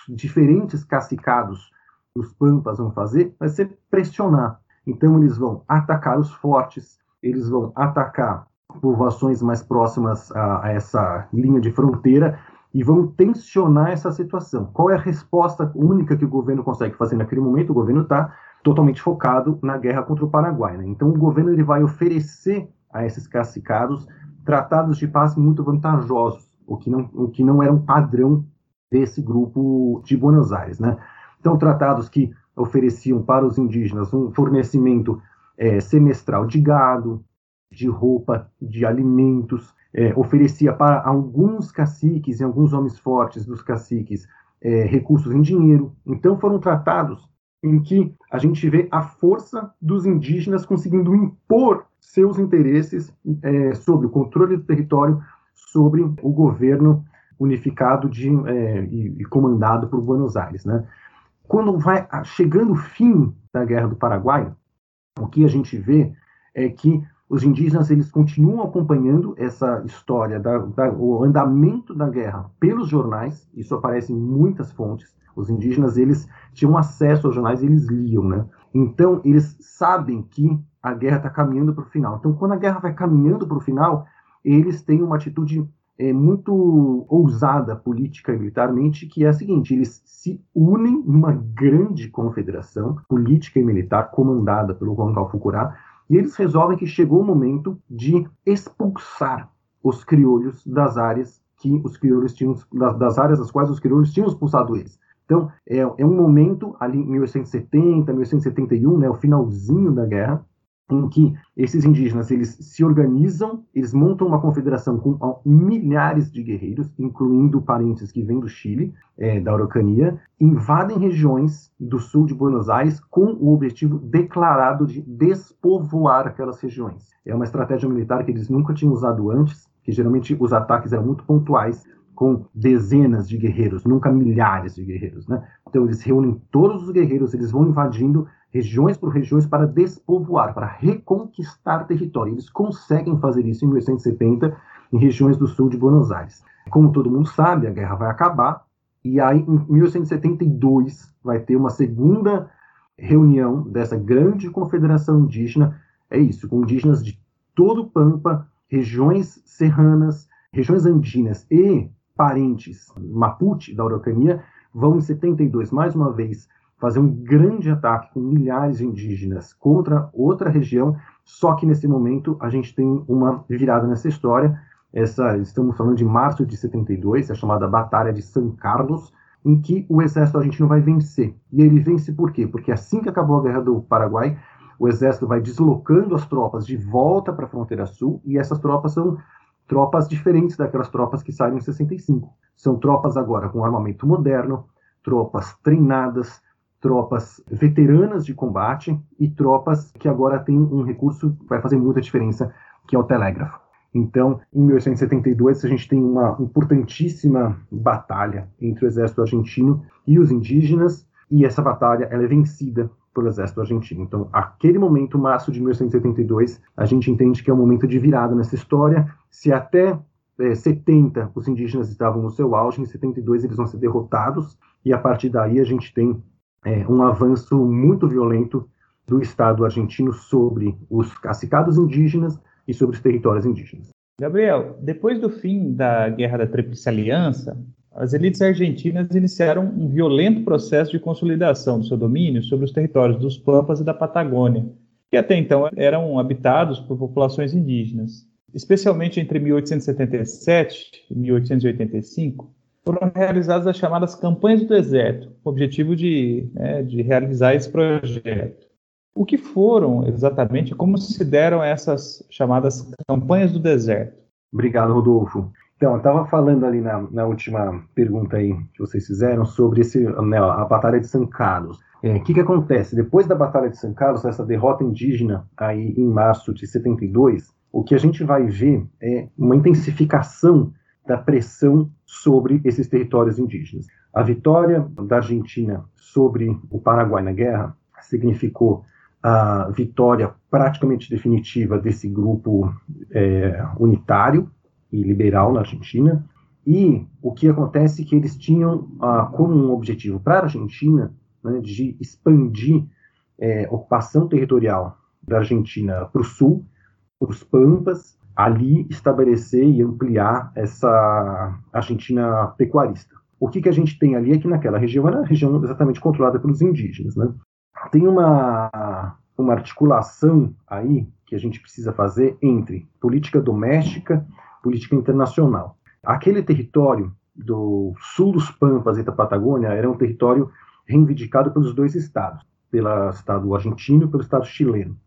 diferentes cacicados dos Pampas vão fazer vai ser pressionar então, eles vão atacar os fortes, eles vão atacar povoações mais próximas a, a essa linha de fronteira e vão tensionar essa situação. Qual é a resposta única que o governo consegue fazer naquele momento? O governo está totalmente focado na guerra contra o Paraguai. Né? Então, o governo ele vai oferecer a esses cacicados tratados de paz muito vantajosos, o que não, o que não era um padrão desse grupo de Buenos Aires. Né? Então, tratados que ofereciam para os indígenas um fornecimento é, semestral de gado, de roupa, de alimentos, é, oferecia para alguns caciques e alguns homens fortes dos caciques é, recursos em dinheiro. Então foram tratados em que a gente vê a força dos indígenas conseguindo impor seus interesses é, sobre o controle do território, sobre o governo unificado de, é, e, e comandado por Buenos Aires, né? Quando vai chegando o fim da Guerra do Paraguai, o que a gente vê é que os indígenas eles continuam acompanhando essa história, da, da, o andamento da guerra pelos jornais, isso aparece em muitas fontes. Os indígenas eles tinham acesso aos jornais, eles liam, né? Então eles sabem que a guerra está caminhando para o final. Então quando a guerra vai caminhando para o final, eles têm uma atitude é, muito ousada política e militarmente, que é a seguinte: eles se unem numa grande confederação política e militar comandada pelo Juan Galfucurá, e eles resolvem que chegou o momento de expulsar os crioulos das áreas que os crioulos tinham, das áreas das quais os crioulos tinham expulsado eles. Então, é, é um momento ali em 1870, 1871, né, o finalzinho da guerra, em que esses indígenas eles se organizam, eles montam uma confederação com milhares de guerreiros, incluindo parentes que vêm do Chile, é, da Araucania, invadem regiões do sul de Buenos Aires com o objetivo declarado de despovoar aquelas regiões. É uma estratégia militar que eles nunca tinham usado antes, que geralmente os ataques eram muito pontuais, com dezenas de guerreiros, nunca milhares de guerreiros, né? Então eles reúnem todos os guerreiros, eles vão invadindo regiões por regiões para despovoar, para reconquistar território. Eles conseguem fazer isso em 1870 em regiões do sul de Buenos Aires. Como todo mundo sabe, a guerra vai acabar e aí em 1872 vai ter uma segunda reunião dessa grande confederação indígena. É isso, com indígenas de todo o Pampa, regiões serranas, regiões andinas e parentes Mapuche da Araucania vão em 72 mais uma vez fazer um grande ataque com milhares de indígenas contra outra região, só que nesse momento a gente tem uma virada nessa história. Essa, estamos falando de março de 72, a chamada Batalha de San Carlos, em que o exército argentino vai vencer. E ele vence por quê? Porque assim que acabou a Guerra do Paraguai, o exército vai deslocando as tropas de volta para a fronteira sul, e essas tropas são tropas diferentes daquelas tropas que saíram em 65. São tropas agora com armamento moderno, tropas treinadas, tropas veteranas de combate e tropas que agora têm um recurso que vai fazer muita diferença, que é o telégrafo. Então, em 1872, a gente tem uma importantíssima batalha entre o exército argentino e os indígenas, e essa batalha ela é vencida pelo exército argentino. Então, aquele momento, março de 1872, a gente entende que é um momento de virada nessa história. Se até é, 70 os indígenas estavam no seu auge, em 72 eles vão ser derrotados, e a partir daí a gente tem é, um avanço muito violento do Estado argentino sobre os cacicados indígenas e sobre os territórios indígenas. Gabriel, depois do fim da Guerra da Tríplice Aliança, as elites argentinas iniciaram um violento processo de consolidação do seu domínio sobre os territórios dos Pampas e da Patagônia, que até então eram habitados por populações indígenas. Especialmente entre 1877 e 1885, foram realizadas as chamadas campanhas do deserto, com o objetivo de, né, de realizar esse projeto. O que foram exatamente, como se deram essas chamadas campanhas do deserto? Obrigado, Rodolfo. Então, eu estava falando ali na, na, última pergunta aí que vocês fizeram sobre esse, né, a Batalha de São Carlos. O é, que, que acontece? Depois da Batalha de São Carlos, essa derrota indígena aí em março de 72, o que a gente vai ver é uma intensificação da pressão sobre esses territórios indígenas. A vitória da Argentina sobre o Paraguai na guerra significou a vitória praticamente definitiva desse grupo é, unitário e liberal na Argentina. E o que acontece é que eles tinham ah, como um objetivo para a Argentina né, de expandir é, ocupação territorial da Argentina para o sul, para os Pampas, ali estabelecer e ampliar essa Argentina pecuarista. O que, que a gente tem ali é que naquela região era a região exatamente controlada pelos indígenas. Né? tem uma, uma articulação aí que a gente precisa fazer entre política doméstica política internacional. Aquele território do sul dos Pampas e da Patagônia era um território reivindicado pelos dois estados, pelo Estado argentino e pelo Estado chileno.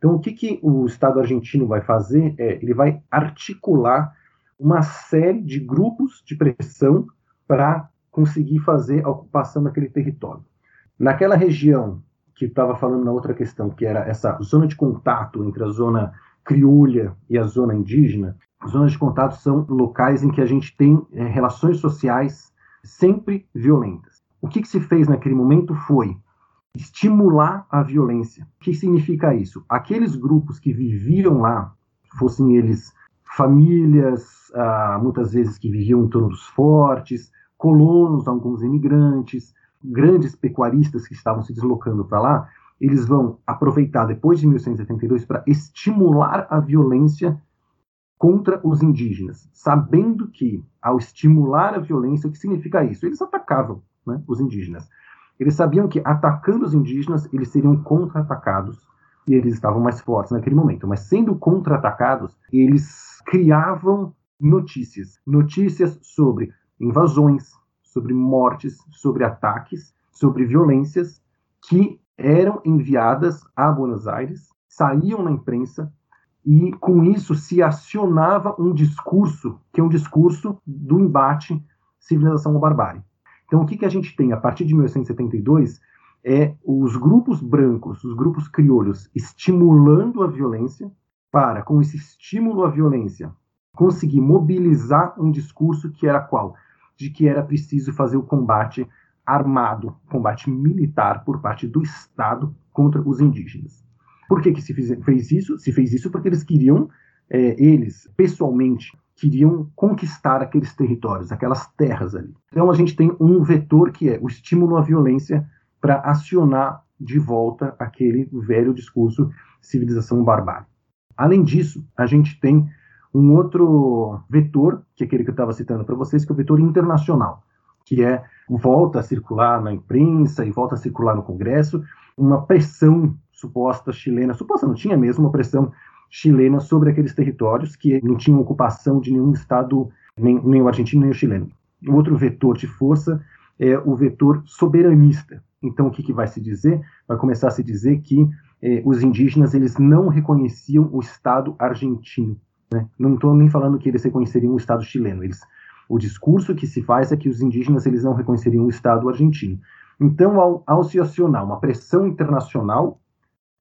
Então, o que, que o Estado argentino vai fazer é ele vai articular uma série de grupos de pressão para conseguir fazer a ocupação daquele território. Naquela região que estava falando na outra questão, que era essa zona de contato entre a zona criolha e a zona indígena, zonas de contato são locais em que a gente tem é, relações sociais sempre violentas. O que, que se fez naquele momento foi estimular a violência. O que significa isso? Aqueles grupos que viviam lá, fossem eles famílias, ah, muitas vezes que viviam em torno dos fortes, colonos, alguns imigrantes, grandes pecuaristas que estavam se deslocando para lá, eles vão aproveitar depois de 1172 para estimular a violência contra os indígenas, sabendo que, ao estimular a violência, o que significa isso? Eles atacavam né, os indígenas. Eles sabiam que, atacando os indígenas, eles seriam contra-atacados e eles estavam mais fortes naquele momento. Mas, sendo contra-atacados, eles criavam notícias notícias sobre invasões, sobre mortes, sobre ataques, sobre violências que eram enviadas a Buenos Aires, saíam na imprensa e com isso se acionava um discurso que é um discurso do embate civilização ou barbárie. Então o que, que a gente tem a partir de 1872 é os grupos brancos, os grupos crioulos estimulando a violência para com esse estímulo à violência conseguir mobilizar um discurso que era qual? De que era preciso fazer o combate armado, combate militar por parte do Estado contra os indígenas. Por que, que se fez isso? Se fez isso porque eles queriam, é, eles, pessoalmente, queriam conquistar aqueles territórios, aquelas terras ali. Então a gente tem um vetor que é o estímulo à violência para acionar de volta aquele velho discurso civilização barbárie. Além disso, a gente tem um outro vetor, que é aquele que eu estava citando para vocês, que é o vetor internacional, que é volta a circular na imprensa e volta a circular no Congresso uma pressão suposta chilena, suposta não tinha mesmo uma pressão chilena sobre aqueles territórios que não tinham ocupação de nenhum Estado, nem, nem o argentino nem o chileno. O outro vetor de força é o vetor soberanista. Então, o que, que vai se dizer? Vai começar a se dizer que eh, os indígenas eles não reconheciam o Estado argentino. Né? Não estou nem falando que eles reconheceriam o Estado chileno. Eles, o discurso que se faz é que os indígenas eles não reconheceriam o Estado argentino. Então, ao, ao se acionar uma pressão internacional,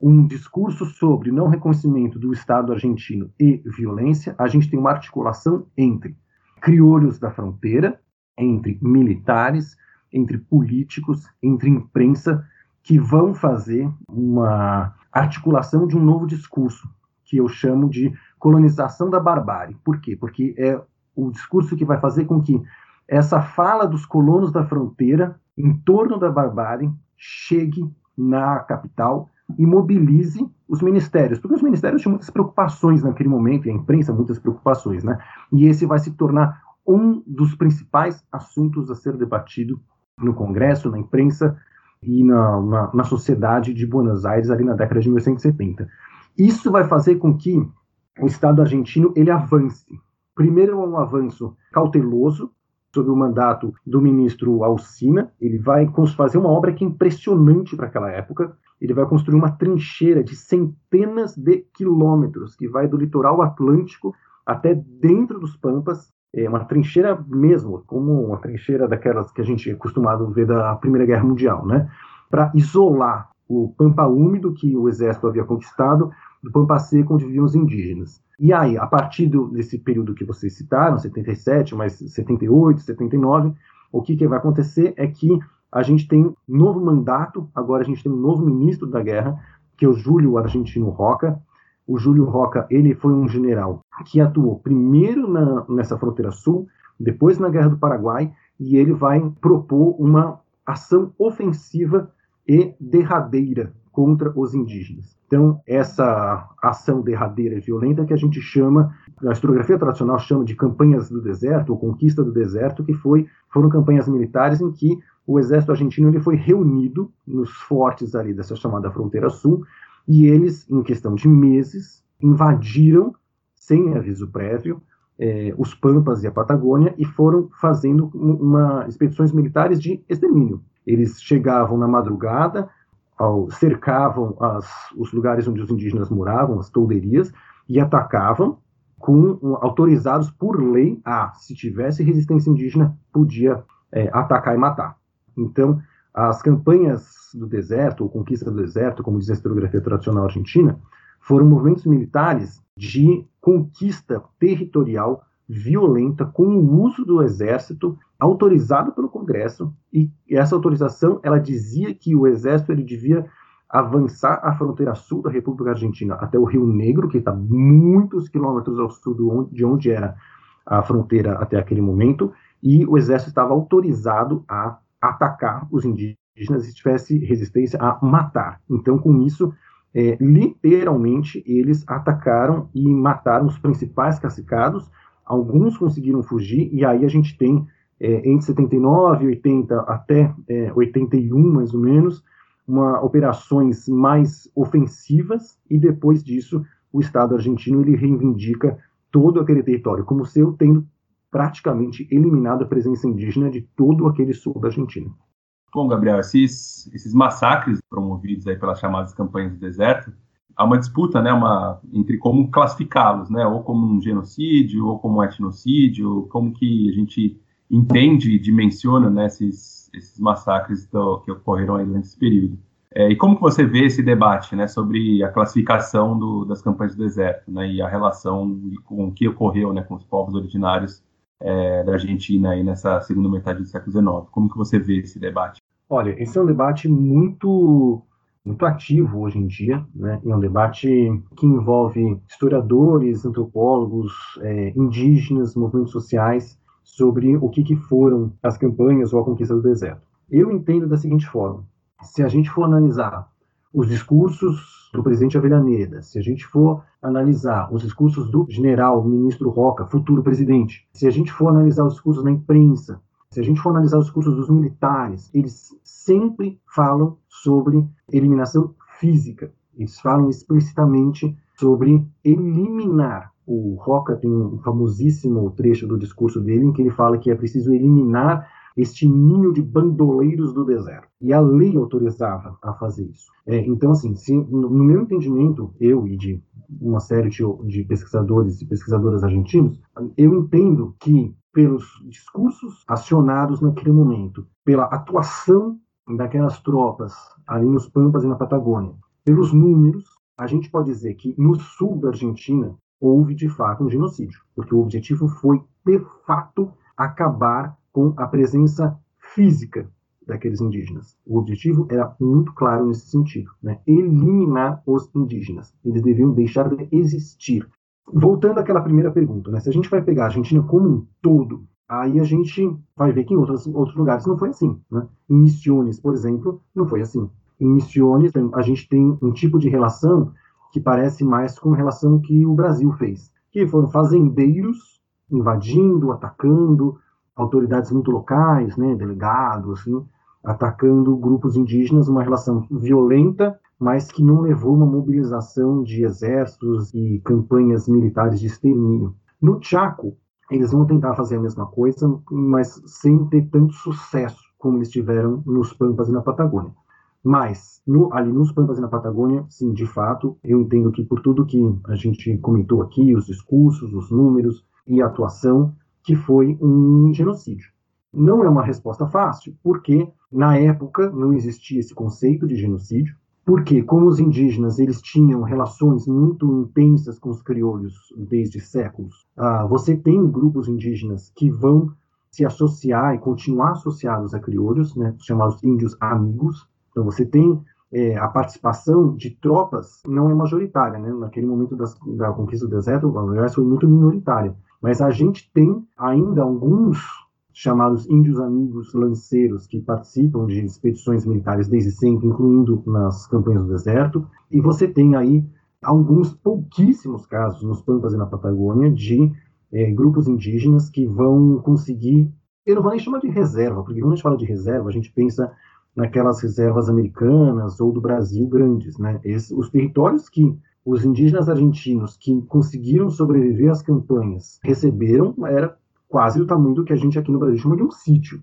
um discurso sobre não reconhecimento do Estado argentino e violência, a gente tem uma articulação entre criolhos da fronteira, entre militares, entre políticos, entre imprensa, que vão fazer uma articulação de um novo discurso, que eu chamo de colonização da barbárie. Por quê? Porque é o discurso que vai fazer com que essa fala dos colonos da fronteira em torno da barbárie chegue na capital e mobilize os ministérios, porque os ministérios tinham muitas preocupações naquele momento, e a imprensa muitas preocupações, né? E esse vai se tornar um dos principais assuntos a ser debatido no Congresso, na imprensa e na, na, na sociedade de Buenos Aires ali na década de 1970. Isso vai fazer com que o Estado argentino ele avance. Primeiro, um avanço cauteloso, sob o mandato do ministro Alcina. Ele vai fazer uma obra que é impressionante para aquela época. Ele vai construir uma trincheira de centenas de quilômetros que vai do litoral atlântico até dentro dos Pampas. É uma trincheira mesmo, como uma trincheira daquelas que a gente é acostumado a ver da Primeira Guerra Mundial, né? Para isolar o Pampa úmido que o exército havia conquistado do Pampa seco onde viviam os indígenas. E aí, a partir do, desse período que vocês citaram, 77, mais 78, 79, o que, que vai acontecer é que a gente tem um novo mandato, agora a gente tem um novo ministro da guerra, que é o Júlio Argentino Roca. O Júlio Roca, ele foi um general que atuou primeiro na, nessa fronteira sul, depois na Guerra do Paraguai, e ele vai propor uma ação ofensiva e derradeira contra os indígenas. Então, essa ação derradeira e violenta que a gente chama, a historiografia tradicional chama de campanhas do deserto, ou conquista do deserto, que foi, foram campanhas militares em que o exército argentino ele foi reunido nos fortes ali dessa chamada fronteira sul, e eles, em questão de meses, invadiram, sem aviso prévio, eh, os Pampas e a Patagônia e foram fazendo uma expedições militares de extermínio. Eles chegavam na madrugada, ao, cercavam as, os lugares onde os indígenas moravam, as tolderias, e atacavam com um, autorizados por lei a, se tivesse resistência indígena, podia é, atacar e matar. Então, as campanhas do deserto, ou conquista do deserto, como diz a historiografia tradicional argentina, foram movimentos militares de conquista territorial violenta com o uso do exército autorizado pelo Congresso e essa autorização ela dizia que o exército ele devia avançar a fronteira sul da República Argentina até o Rio Negro que está muitos quilômetros ao sul de onde era a fronteira até aquele momento e o exército estava autorizado a atacar os indígenas se tivesse resistência a matar. Então com isso é, literalmente eles atacaram e mataram os principais cacicados alguns conseguiram fugir, e aí a gente tem, é, entre 79 e 80 até é, 81, mais ou menos, uma, operações mais ofensivas, e depois disso o Estado argentino ele reivindica todo aquele território como seu, tendo praticamente eliminado a presença indígena de todo aquele sul da Argentina. Bom, Gabriel, esses, esses massacres promovidos aí pelas chamadas campanhas do deserto, há uma disputa, né, uma, entre como classificá-los, né, ou como um genocídio, ou como um etnocídio, como que a gente entende e dimensiona né, esses, esses massacres do, que ocorreram aí durante esse período. É, e como que você vê esse debate né, sobre a classificação do, das campanhas do deserto né, e a relação com o que ocorreu né, com os povos originários é, da Argentina aí nessa segunda metade do século XIX? Como que você vê esse debate? Olha, esse é um debate muito muito ativo hoje em dia, né? É um debate que envolve historiadores, antropólogos, é, indígenas, movimentos sociais sobre o que, que foram as campanhas ou a conquista do deserto. Eu entendo da seguinte forma: se a gente for analisar os discursos do presidente Avellaneda, se a gente for analisar os discursos do general ministro Roca, futuro presidente, se a gente for analisar os discursos na imprensa, Se a gente for analisar os cursos dos militares, eles sempre falam sobre eliminação física. Eles falam explicitamente sobre eliminar. O Roca tem um famosíssimo trecho do discurso dele em que ele fala que é preciso eliminar este ninho de bandoleiros do deserto. E a lei autorizava a fazer isso. É, então, assim, se, no, meu entendimento, eu e de uma série de, de pesquisadores e pesquisadoras argentinos, eu entendo que pelos discursos acionados naquele momento, pela atuação daquelas tropas ali nos Pampas e na Patagônia, pelos números, a gente pode dizer que no sul da Argentina houve de fato um genocídio, porque o objetivo foi de fato acabar com a presença física daqueles indígenas. O objetivo era muito claro nesse sentido, né? eliminar os indígenas. Eles deviam deixar de existir. Voltando àquela primeira pergunta, né? se a gente vai pegar a Argentina como um todo, aí a gente vai ver que em outros, outros lugares não foi assim. Né? Em Misiones, por exemplo, não foi assim. Em Misiones, a gente tem um tipo de relação que parece mais com relação que o Brasil fez, que foram fazendeiros invadindo, atacando, autoridades muito locais, né, delegados, assim, atacando grupos indígenas, uma relação violenta, mas que não levou uma mobilização de exércitos e campanhas militares de extermínio. No Chaco, eles vão tentar fazer a mesma coisa, mas sem ter tanto sucesso como eles tiveram nos Pampas e na Patagônia. Mas, no, ali nos Pampas e na Patagônia, sim, de fato, eu entendo que por tudo que a gente comentou aqui, os discursos, os números e a atuação, que foi um genocídio. Não é uma resposta fácil, porque na época não existia esse conceito de genocídio, porque como os indígenas eles tinham relações muito intensas com os crioulos desde séculos, ah, você tem grupos indígenas que vão se associar e continuar associados a crioulos, né, chamados índios amigos. Então você tem é, a participação de tropas não é majoritária, né? Naquele momento das, da conquista do deserto, aliás, foi muito minoritária. Mas a gente tem ainda alguns chamados índios amigos lanceiros que participam de expedições militares desde sempre, incluindo nas campanhas do deserto, e você tem aí alguns pouquíssimos casos nos Pampas e na Patagônia de é, grupos indígenas que vão conseguir, eu não vou nem chamar de reserva, porque quando a gente fala de reserva, a gente pensa naquelas reservas americanas ou do Brasil grandes, né? Esse, os territórios que os indígenas argentinos que conseguiram sobreviver às campanhas receberam era quase o tamanho do que a gente aqui no Brasil chama de um sítio.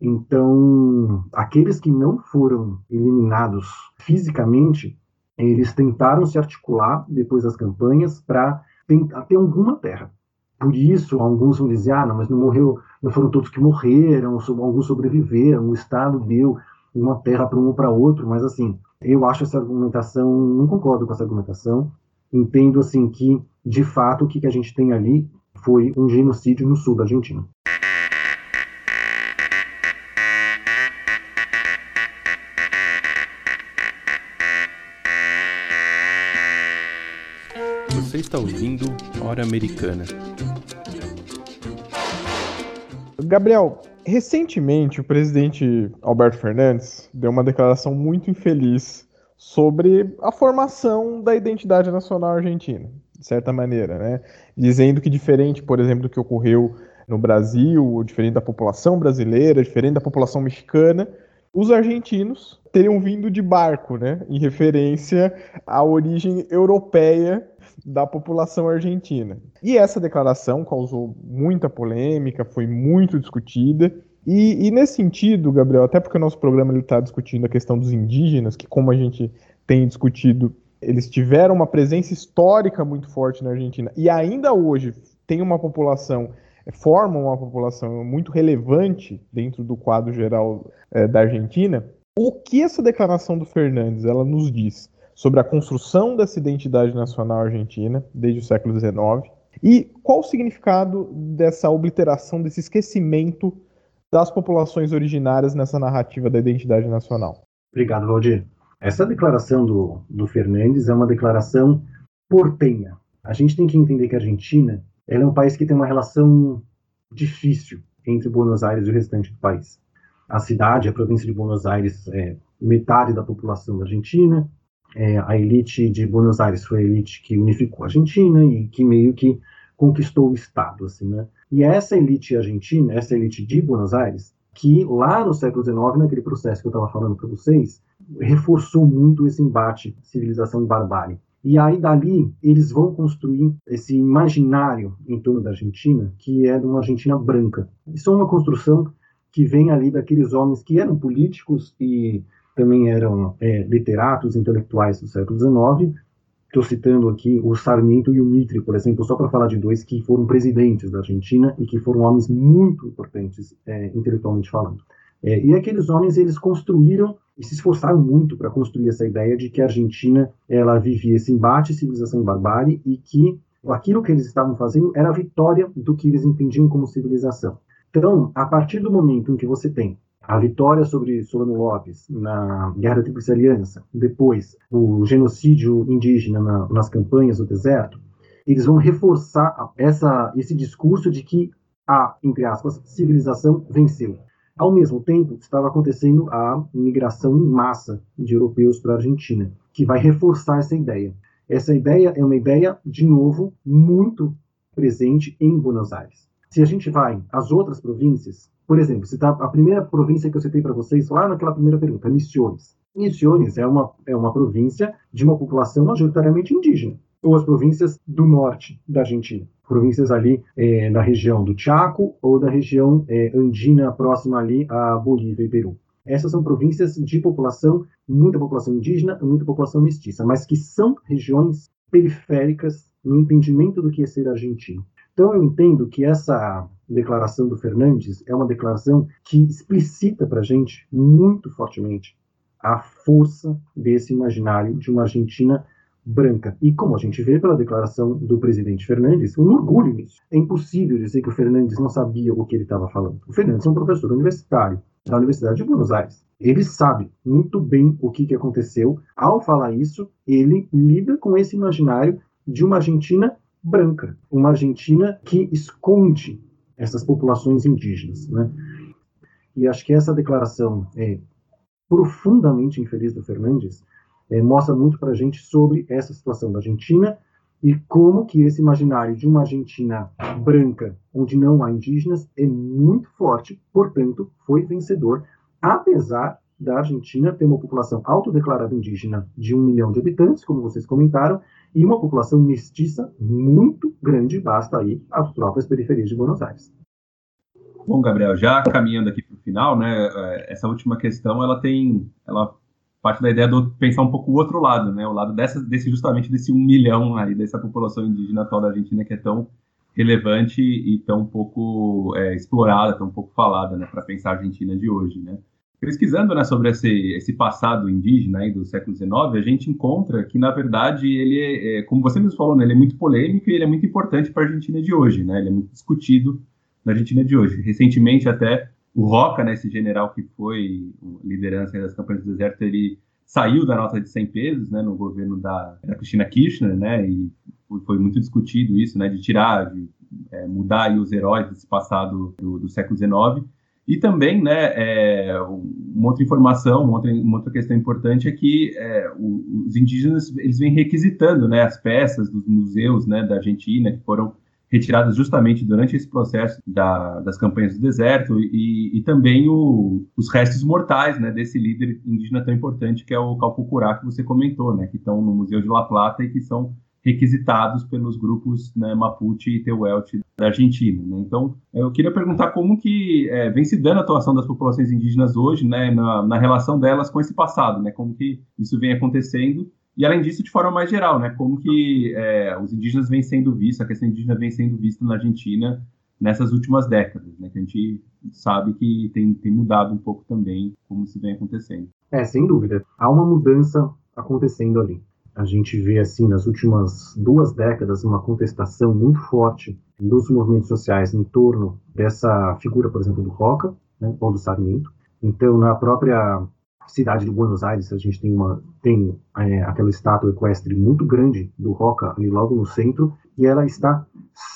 Então, aqueles que não foram eliminados fisicamente, eles tentaram se articular depois das campanhas para ter alguma terra. Por isso, alguns vão dizer, ah, não, mas não morreu, não foram todos que morreram, alguns sobreviveram, o Estado deu uma terra para um ou para outro, mas assim, eu acho essa argumentação, não concordo com essa argumentação. Entendo assim que, de fato, o que, que a gente tem ali foi um genocídio no sul da Argentina. Você está ouvindo Hora Americana. Gabriel, recentemente o presidente Alberto Fernandes deu uma declaração muito infeliz sobre a formação da identidade nacional argentina, de certa maneira, né? Dizendo que diferente, por exemplo, do que ocorreu no Brasil, diferente da população brasileira, diferente da população mexicana, os argentinos teriam vindo de barco, né? Em referência à origem europeia da população argentina. E essa declaração causou muita polêmica, foi muito discutida. E, e nesse sentido, Gabriel, até porque o nosso programa está discutindo a questão dos indígenas, que como a gente tem discutido, eles tiveram uma presença histórica muito forte na Argentina e ainda hoje tem uma população formam uma população muito relevante dentro do quadro geral é, da Argentina. O que essa declaração do Fernandes ela nos diz sobre a construção dessa identidade nacional argentina desde o século XIX e qual o significado dessa obliteração, desse esquecimento das populações originárias nessa narrativa da identidade nacional. Obrigado, Valdir. Essa declaração do, do Fernandes é uma declaração portenha. A gente tem que entender que a Argentina é um país que tem uma relação difícil entre Buenos Aires e o restante do país. A cidade, a província de Buenos Aires, é metade da população da Argentina, é, a elite de Buenos Aires foi a elite que unificou a Argentina e que meio que conquistou o Estado, assim, né? E essa elite argentina, essa elite de Buenos Aires, que lá no século XIX, naquele processo que eu estava falando para vocês, reforçou muito esse embate civilização e barbárie. E aí dali eles vão construir esse imaginário em torno da Argentina, que é de uma Argentina branca. Isso é uma construção que vem ali daqueles homens que eram políticos e também eram é, literatos, intelectuais do século XIX. Estou citando aqui o Sarmiento e o Mitre, por exemplo, só para falar de dois que foram presidentes da Argentina e que foram homens muito importantes é, intelectualmente falando. É, e aqueles homens eles construíram e se esforçaram muito para construir essa ideia de que a Argentina ela vivia esse embate civilização e barbárie e que aquilo que eles estavam fazendo era a vitória do que eles entendiam como civilização. Então, a partir do momento em que você tem a vitória sobre Solano Lopes na Guerra da Tríplice Aliança, depois o genocídio indígena na, nas campanhas do deserto, eles vão reforçar essa, esse discurso de que a, entre aspas, civilização venceu. Ao mesmo tempo, estava acontecendo a migração em massa de europeus para a Argentina, que vai reforçar essa ideia. Essa ideia é uma ideia, de novo, muito presente em Buenos Aires. Se a gente vai às outras províncias, por exemplo, citar a primeira província que eu citei para vocês lá naquela primeira pergunta, Misiones. Misiones é uma, é uma província de uma população majoritariamente indígena, ou as províncias do norte da Argentina. Províncias ali é, da região do Chaco ou da região é, andina próxima ali a Bolívia e Peru. Essas são províncias de população, muita população indígena muita população mestiça, mas que são regiões periféricas no entendimento do que é ser argentino. Então eu entendo que essa declaração do Fernandes é uma declaração que explicita para a gente muito fortemente a força desse imaginário de uma Argentina branca. E como a gente vê pela declaração do presidente Fernandes, um orgulho nisso. É impossível dizer que o Fernandes não sabia o que ele estava falando. O Fernandes é um professor universitário da Universidade de Buenos Aires. Ele sabe muito bem o que, que aconteceu. Ao falar isso, ele lida com esse imaginário de uma Argentina branca, uma Argentina que esconde essas populações indígenas, né? E acho que essa declaração é profundamente infeliz do Fernandes é, mostra muito para a gente sobre essa situação da Argentina e como que esse imaginário de uma Argentina branca, onde não há indígenas, é muito forte, portanto, foi vencedor, apesar da Argentina ter uma população autodeclarada indígena de um milhão de habitantes, como vocês comentaram, e uma população mestiça muito grande, basta aí as próprias periferias de Buenos Aires. Bom, Gabriel, já caminhando aqui para o final, né, é, essa última questão, ela tem, ela parte da ideia de pensar um pouco o outro lado, né, o lado dessa, desse justamente desse um milhão aí dessa população indígena atual da Argentina que é tão relevante e tão pouco é, explorada, tão pouco falada, né, para pensar a Argentina de hoje, né pesquisando né, sobre esse, esse passado indígena aí do século XIX, a gente encontra que, na verdade, ele é, é como você mesmo falou, né, ele é muito polêmico e ele é muito importante para a Argentina de hoje, né? Ele é muito discutido na Argentina de hoje. Recentemente, até, o Roca, né, esse general que foi liderança das campanhas do deserto, ele saiu da nota de 100 pesos, né, no governo da, da Cristina Kirchner, né, e foi muito discutido isso, né, de tirar, de é, mudar os heróis desse passado do, do século XIX, e também, né, é, uma outra informação, uma outra, uma outra questão importante é que é, os indígenas eles vêm requisitando né, as peças dos museus né, da Argentina que foram retiradas justamente durante esse processo da, das campanhas do deserto e, e também o, os restos mortais né, desse líder indígena tão importante que é o Calpucurá que você comentou, né, que estão no Museu de La Plata e que são requisitados pelos grupos né, Mapuche e Tehuelche da Argentina. Né? Então, eu queria perguntar como que é, vem se dando a atuação das populações indígenas hoje, né, na, na, relação delas com esse passado, né, como que isso vem acontecendo e além disso, de forma mais geral, né, como que é, os indígenas vêm sendo vistos, a questão indígena vem sendo vista na Argentina nessas últimas décadas, né, que a gente sabe que tem, tem mudado um pouco também como isso vem acontecendo. É, sem dúvida. Há uma mudança acontecendo ali a gente vê assim nas últimas duas décadas uma contestação muito forte dos movimentos sociais em torno dessa figura, por exemplo, do Roca, né, ou do Sarmiento. Então, na própria cidade de Buenos Aires, a gente tem uma tem é, aquela estátua equestre muito grande do Roca ali logo no centro e ela está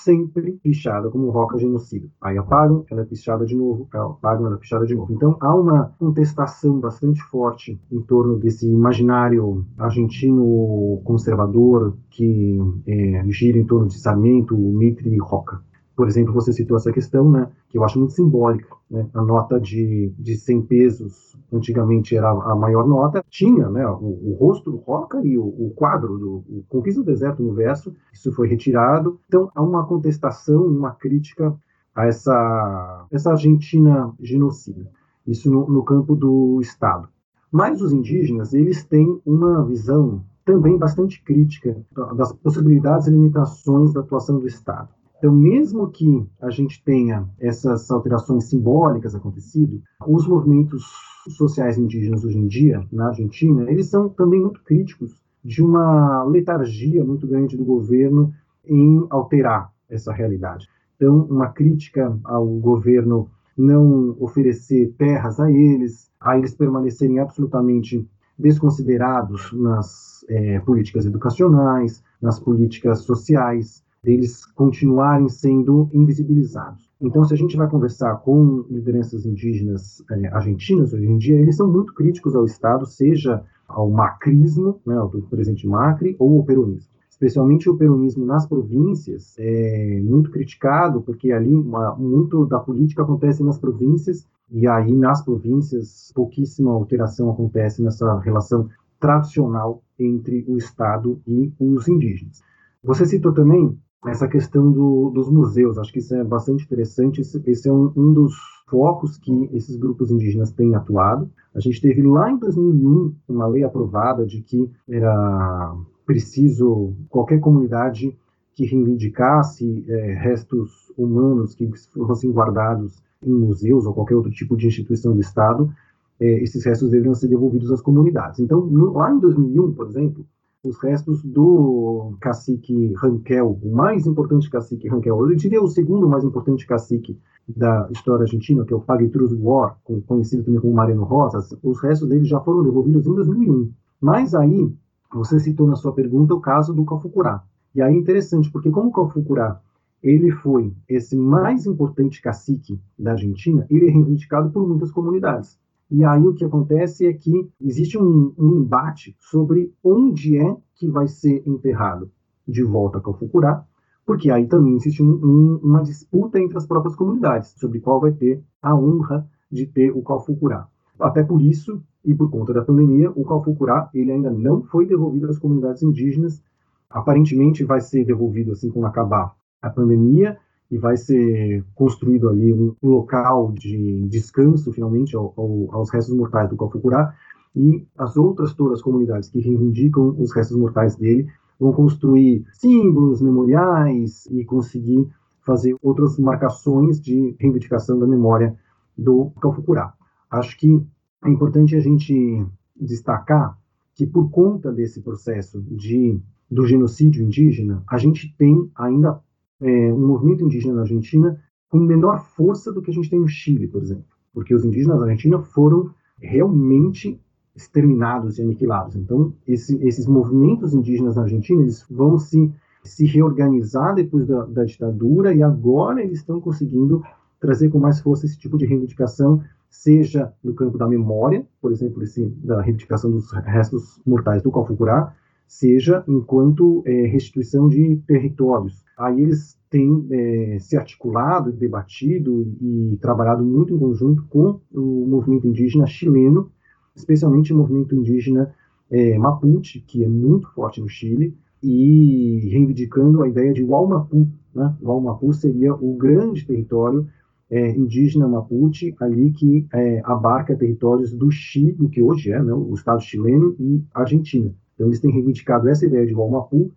sempre pichada como roca genocida. Aí apagam, ela é pichada de novo, apagam, ela é pichada de novo. Então há uma contestação bastante forte em torno desse imaginário argentino conservador que é, gira em torno de Sarmento, Mitre e Roca. Por exemplo, você citou essa questão, né, que eu acho muito simbólica, né, a nota de, de 100 pesos, antigamente era a maior nota, tinha né, o, o rosto do Roca e o, o quadro do o Conquista do Deserto no verso, isso foi retirado. Então, há uma contestação, uma crítica a essa, essa Argentina genocida, isso no, no campo do Estado. Mas os indígenas, eles têm uma visão também bastante crítica das possibilidades e limitações da atuação do Estado. Então, mesmo que a gente tenha essas alterações simbólicas acontecido, os movimentos sociais indígenas hoje em dia, na Argentina, eles são também muito críticos de uma letargia muito grande do governo em alterar essa realidade. Então, uma crítica ao governo não oferecer terras a eles, a eles permanecerem absolutamente desconsiderados nas é, políticas educacionais, nas políticas sociais, deles continuarem sendo invisibilizados. Então, se a gente vai conversar com lideranças indígenas é, argentinas hoje em dia, eles são muito críticos ao Estado, seja ao macrismo, né, ao do presidente Macri, ou ao peronismo. Especialmente o peronismo nas províncias é muito criticado, porque ali uma, muito da política acontece nas províncias, e aí nas províncias pouquíssima alteração acontece nessa relação tradicional entre o Estado e os indígenas. Você citou também essa questão do, dos museus. Acho que isso é bastante interessante. Esse, esse é um, um, dos focos que esses grupos indígenas têm atuado. A gente teve lá em 2001 uma lei aprovada de que era preciso qualquer comunidade que reivindicasse é, restos humanos que fossem guardados em museus ou qualquer outro tipo de instituição do Estado, é, esses restos deveriam ser devolvidos às comunidades. Então, no, lá em 2001, por exemplo, os restos do cacique Ranquel, o mais importante cacique Ranquel, eu diria o segundo mais importante cacique da história argentina, que é o Paguetrus War, conhecido também como Mariano Rosas, os restos dele já foram devolvidos em 2001. Mas aí, você citou na sua pergunta o caso do Calfucurá. E aí é interessante, porque como o Calfucurá ele foi esse mais importante cacique da Argentina, ele é reivindicado por muitas comunidades. E aí o que acontece é que existe um, um embate sobre onde é que vai ser enterrado de volta a Calfucurá, porque aí também existe um, um, uma disputa entre as próprias comunidades sobre qual vai ter a honra de ter o Calfucurá. Até por isso, e por conta da pandemia, o Calfucurá ele ainda não foi devolvido às comunidades indígenas. Aparentemente vai ser devolvido assim quando acabar a pandemia, e vai ser construído ali um local de descanso, finalmente, ao, ao, aos restos mortais do Calfucurá, e as outras todas as comunidades que reivindicam os restos mortais dele vão construir símbolos, memoriais e conseguir fazer outras marcações de reivindicação da memória do Calfucurá. Acho que é importante a gente destacar que por conta desse processo de do genocídio indígena, a gente tem ainda é, um movimento indígena na Argentina com menor força do que a gente tem no Chile, por exemplo, porque os indígenas na Argentina foram realmente exterminados e aniquilados. Então, esse, esses movimentos indígenas na Argentina eles vão se, se reorganizar depois da, da ditadura e agora eles estão conseguindo trazer com mais força esse tipo de reivindicação, seja no campo da memória, por exemplo, esse, da reivindicação dos restos mortais do Calfucurá, seja enquanto é, restituição de territórios. Aí eles têm é, se articulado, debatido e, trabalhado muito em conjunto com o movimento indígena chileno, especialmente o movimento indígena é, Mapuche, que é muito forte no Chile, e reivindicando a ideia de Walmapu. Né? Walmapu seria o grande território é, indígena Mapuche, ali que é, abarca territórios do Chile, que hoje é né, o Estado chileno e Argentina. Então, eles têm reivindicado essa ideia de Walmapu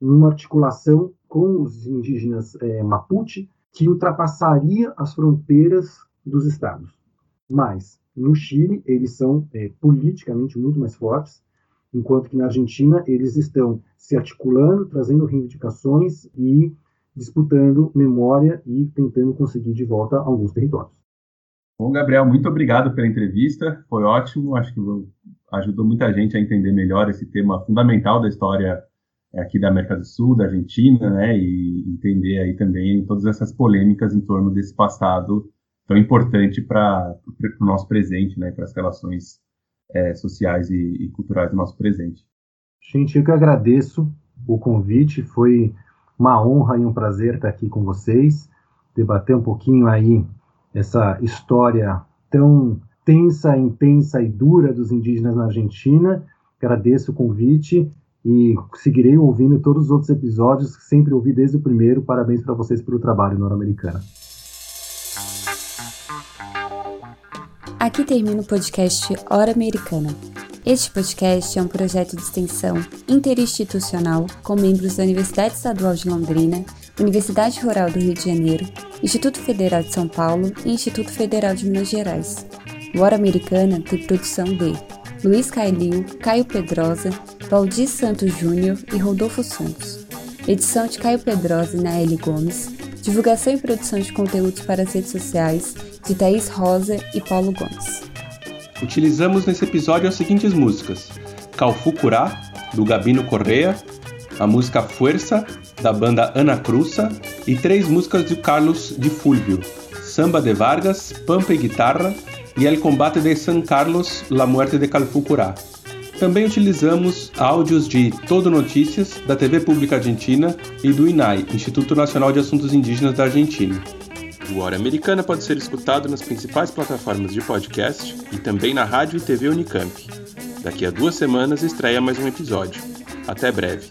numa articulação com os indígenas é, Mapuche, que ultrapassaria as fronteiras dos estados. Mas, no Chile, eles são é, politicamente muito mais fortes, enquanto que na Argentina eles estão se articulando, trazendo reivindicações e disputando memória e tentando conseguir de volta alguns territórios. Bom, Gabriel, muito obrigado pela entrevista, foi ótimo, acho que ajudou muita gente a entender melhor esse tema fundamental da história é, aqui da América do Sul, da Argentina, né, e entender aí também todas essas polêmicas em torno desse passado tão importante para o nosso presente, né, para as relações é, sociais e, e, culturais do nosso presente. Gente, eu que agradeço o convite, foi uma honra e um prazer estar aqui com vocês, debater um pouquinho aí essa história tão tensa, intensa e dura dos indígenas na Argentina. Agradeço o convite e seguirei ouvindo todos os outros episódios que sempre ouvi desde o primeiro. Parabéns para vocês pelo trabalho, Nora-Americana. Aqui termina o podcast Hora Americana. Este podcast é um projeto de extensão interinstitucional com membros da Universidade Estadual de Londrina, Universidade Rural do Rio de Janeiro, Instituto Federal de São Paulo e Instituto Federal de Minas Gerais. O Hora Americana tem produção de Luiz Cailil, Caio Pedrosa, Valdir Santos Júnior e Rodolfo Santos. Edição de Caio Pedrosa e Naeli Gomes. Divulgação e produção de conteúdos para as redes sociais de Thaís Rosa e Paulo Gomes. Utilizamos nesse episódio as seguintes músicas: Calfucurá, do Gabino Correa, a música Fuerza, da banda Ana Cruza, e três músicas de Carlos de Fulvio: Samba de Vargas, Pampa e Guitarra e El Combate de San Carlos, La Muerte de Calfucurá. Também utilizamos áudios de Todo Notícias, da TV Pública Argentina e do INAI, Instituto Nacional de Assuntos Indígenas da Argentina. O Hora Americana pode ser escutado nas principais plataformas de podcast e também na rádio e TV Unicamp. Daqui a duas semanas estreia mais um episódio. Até breve.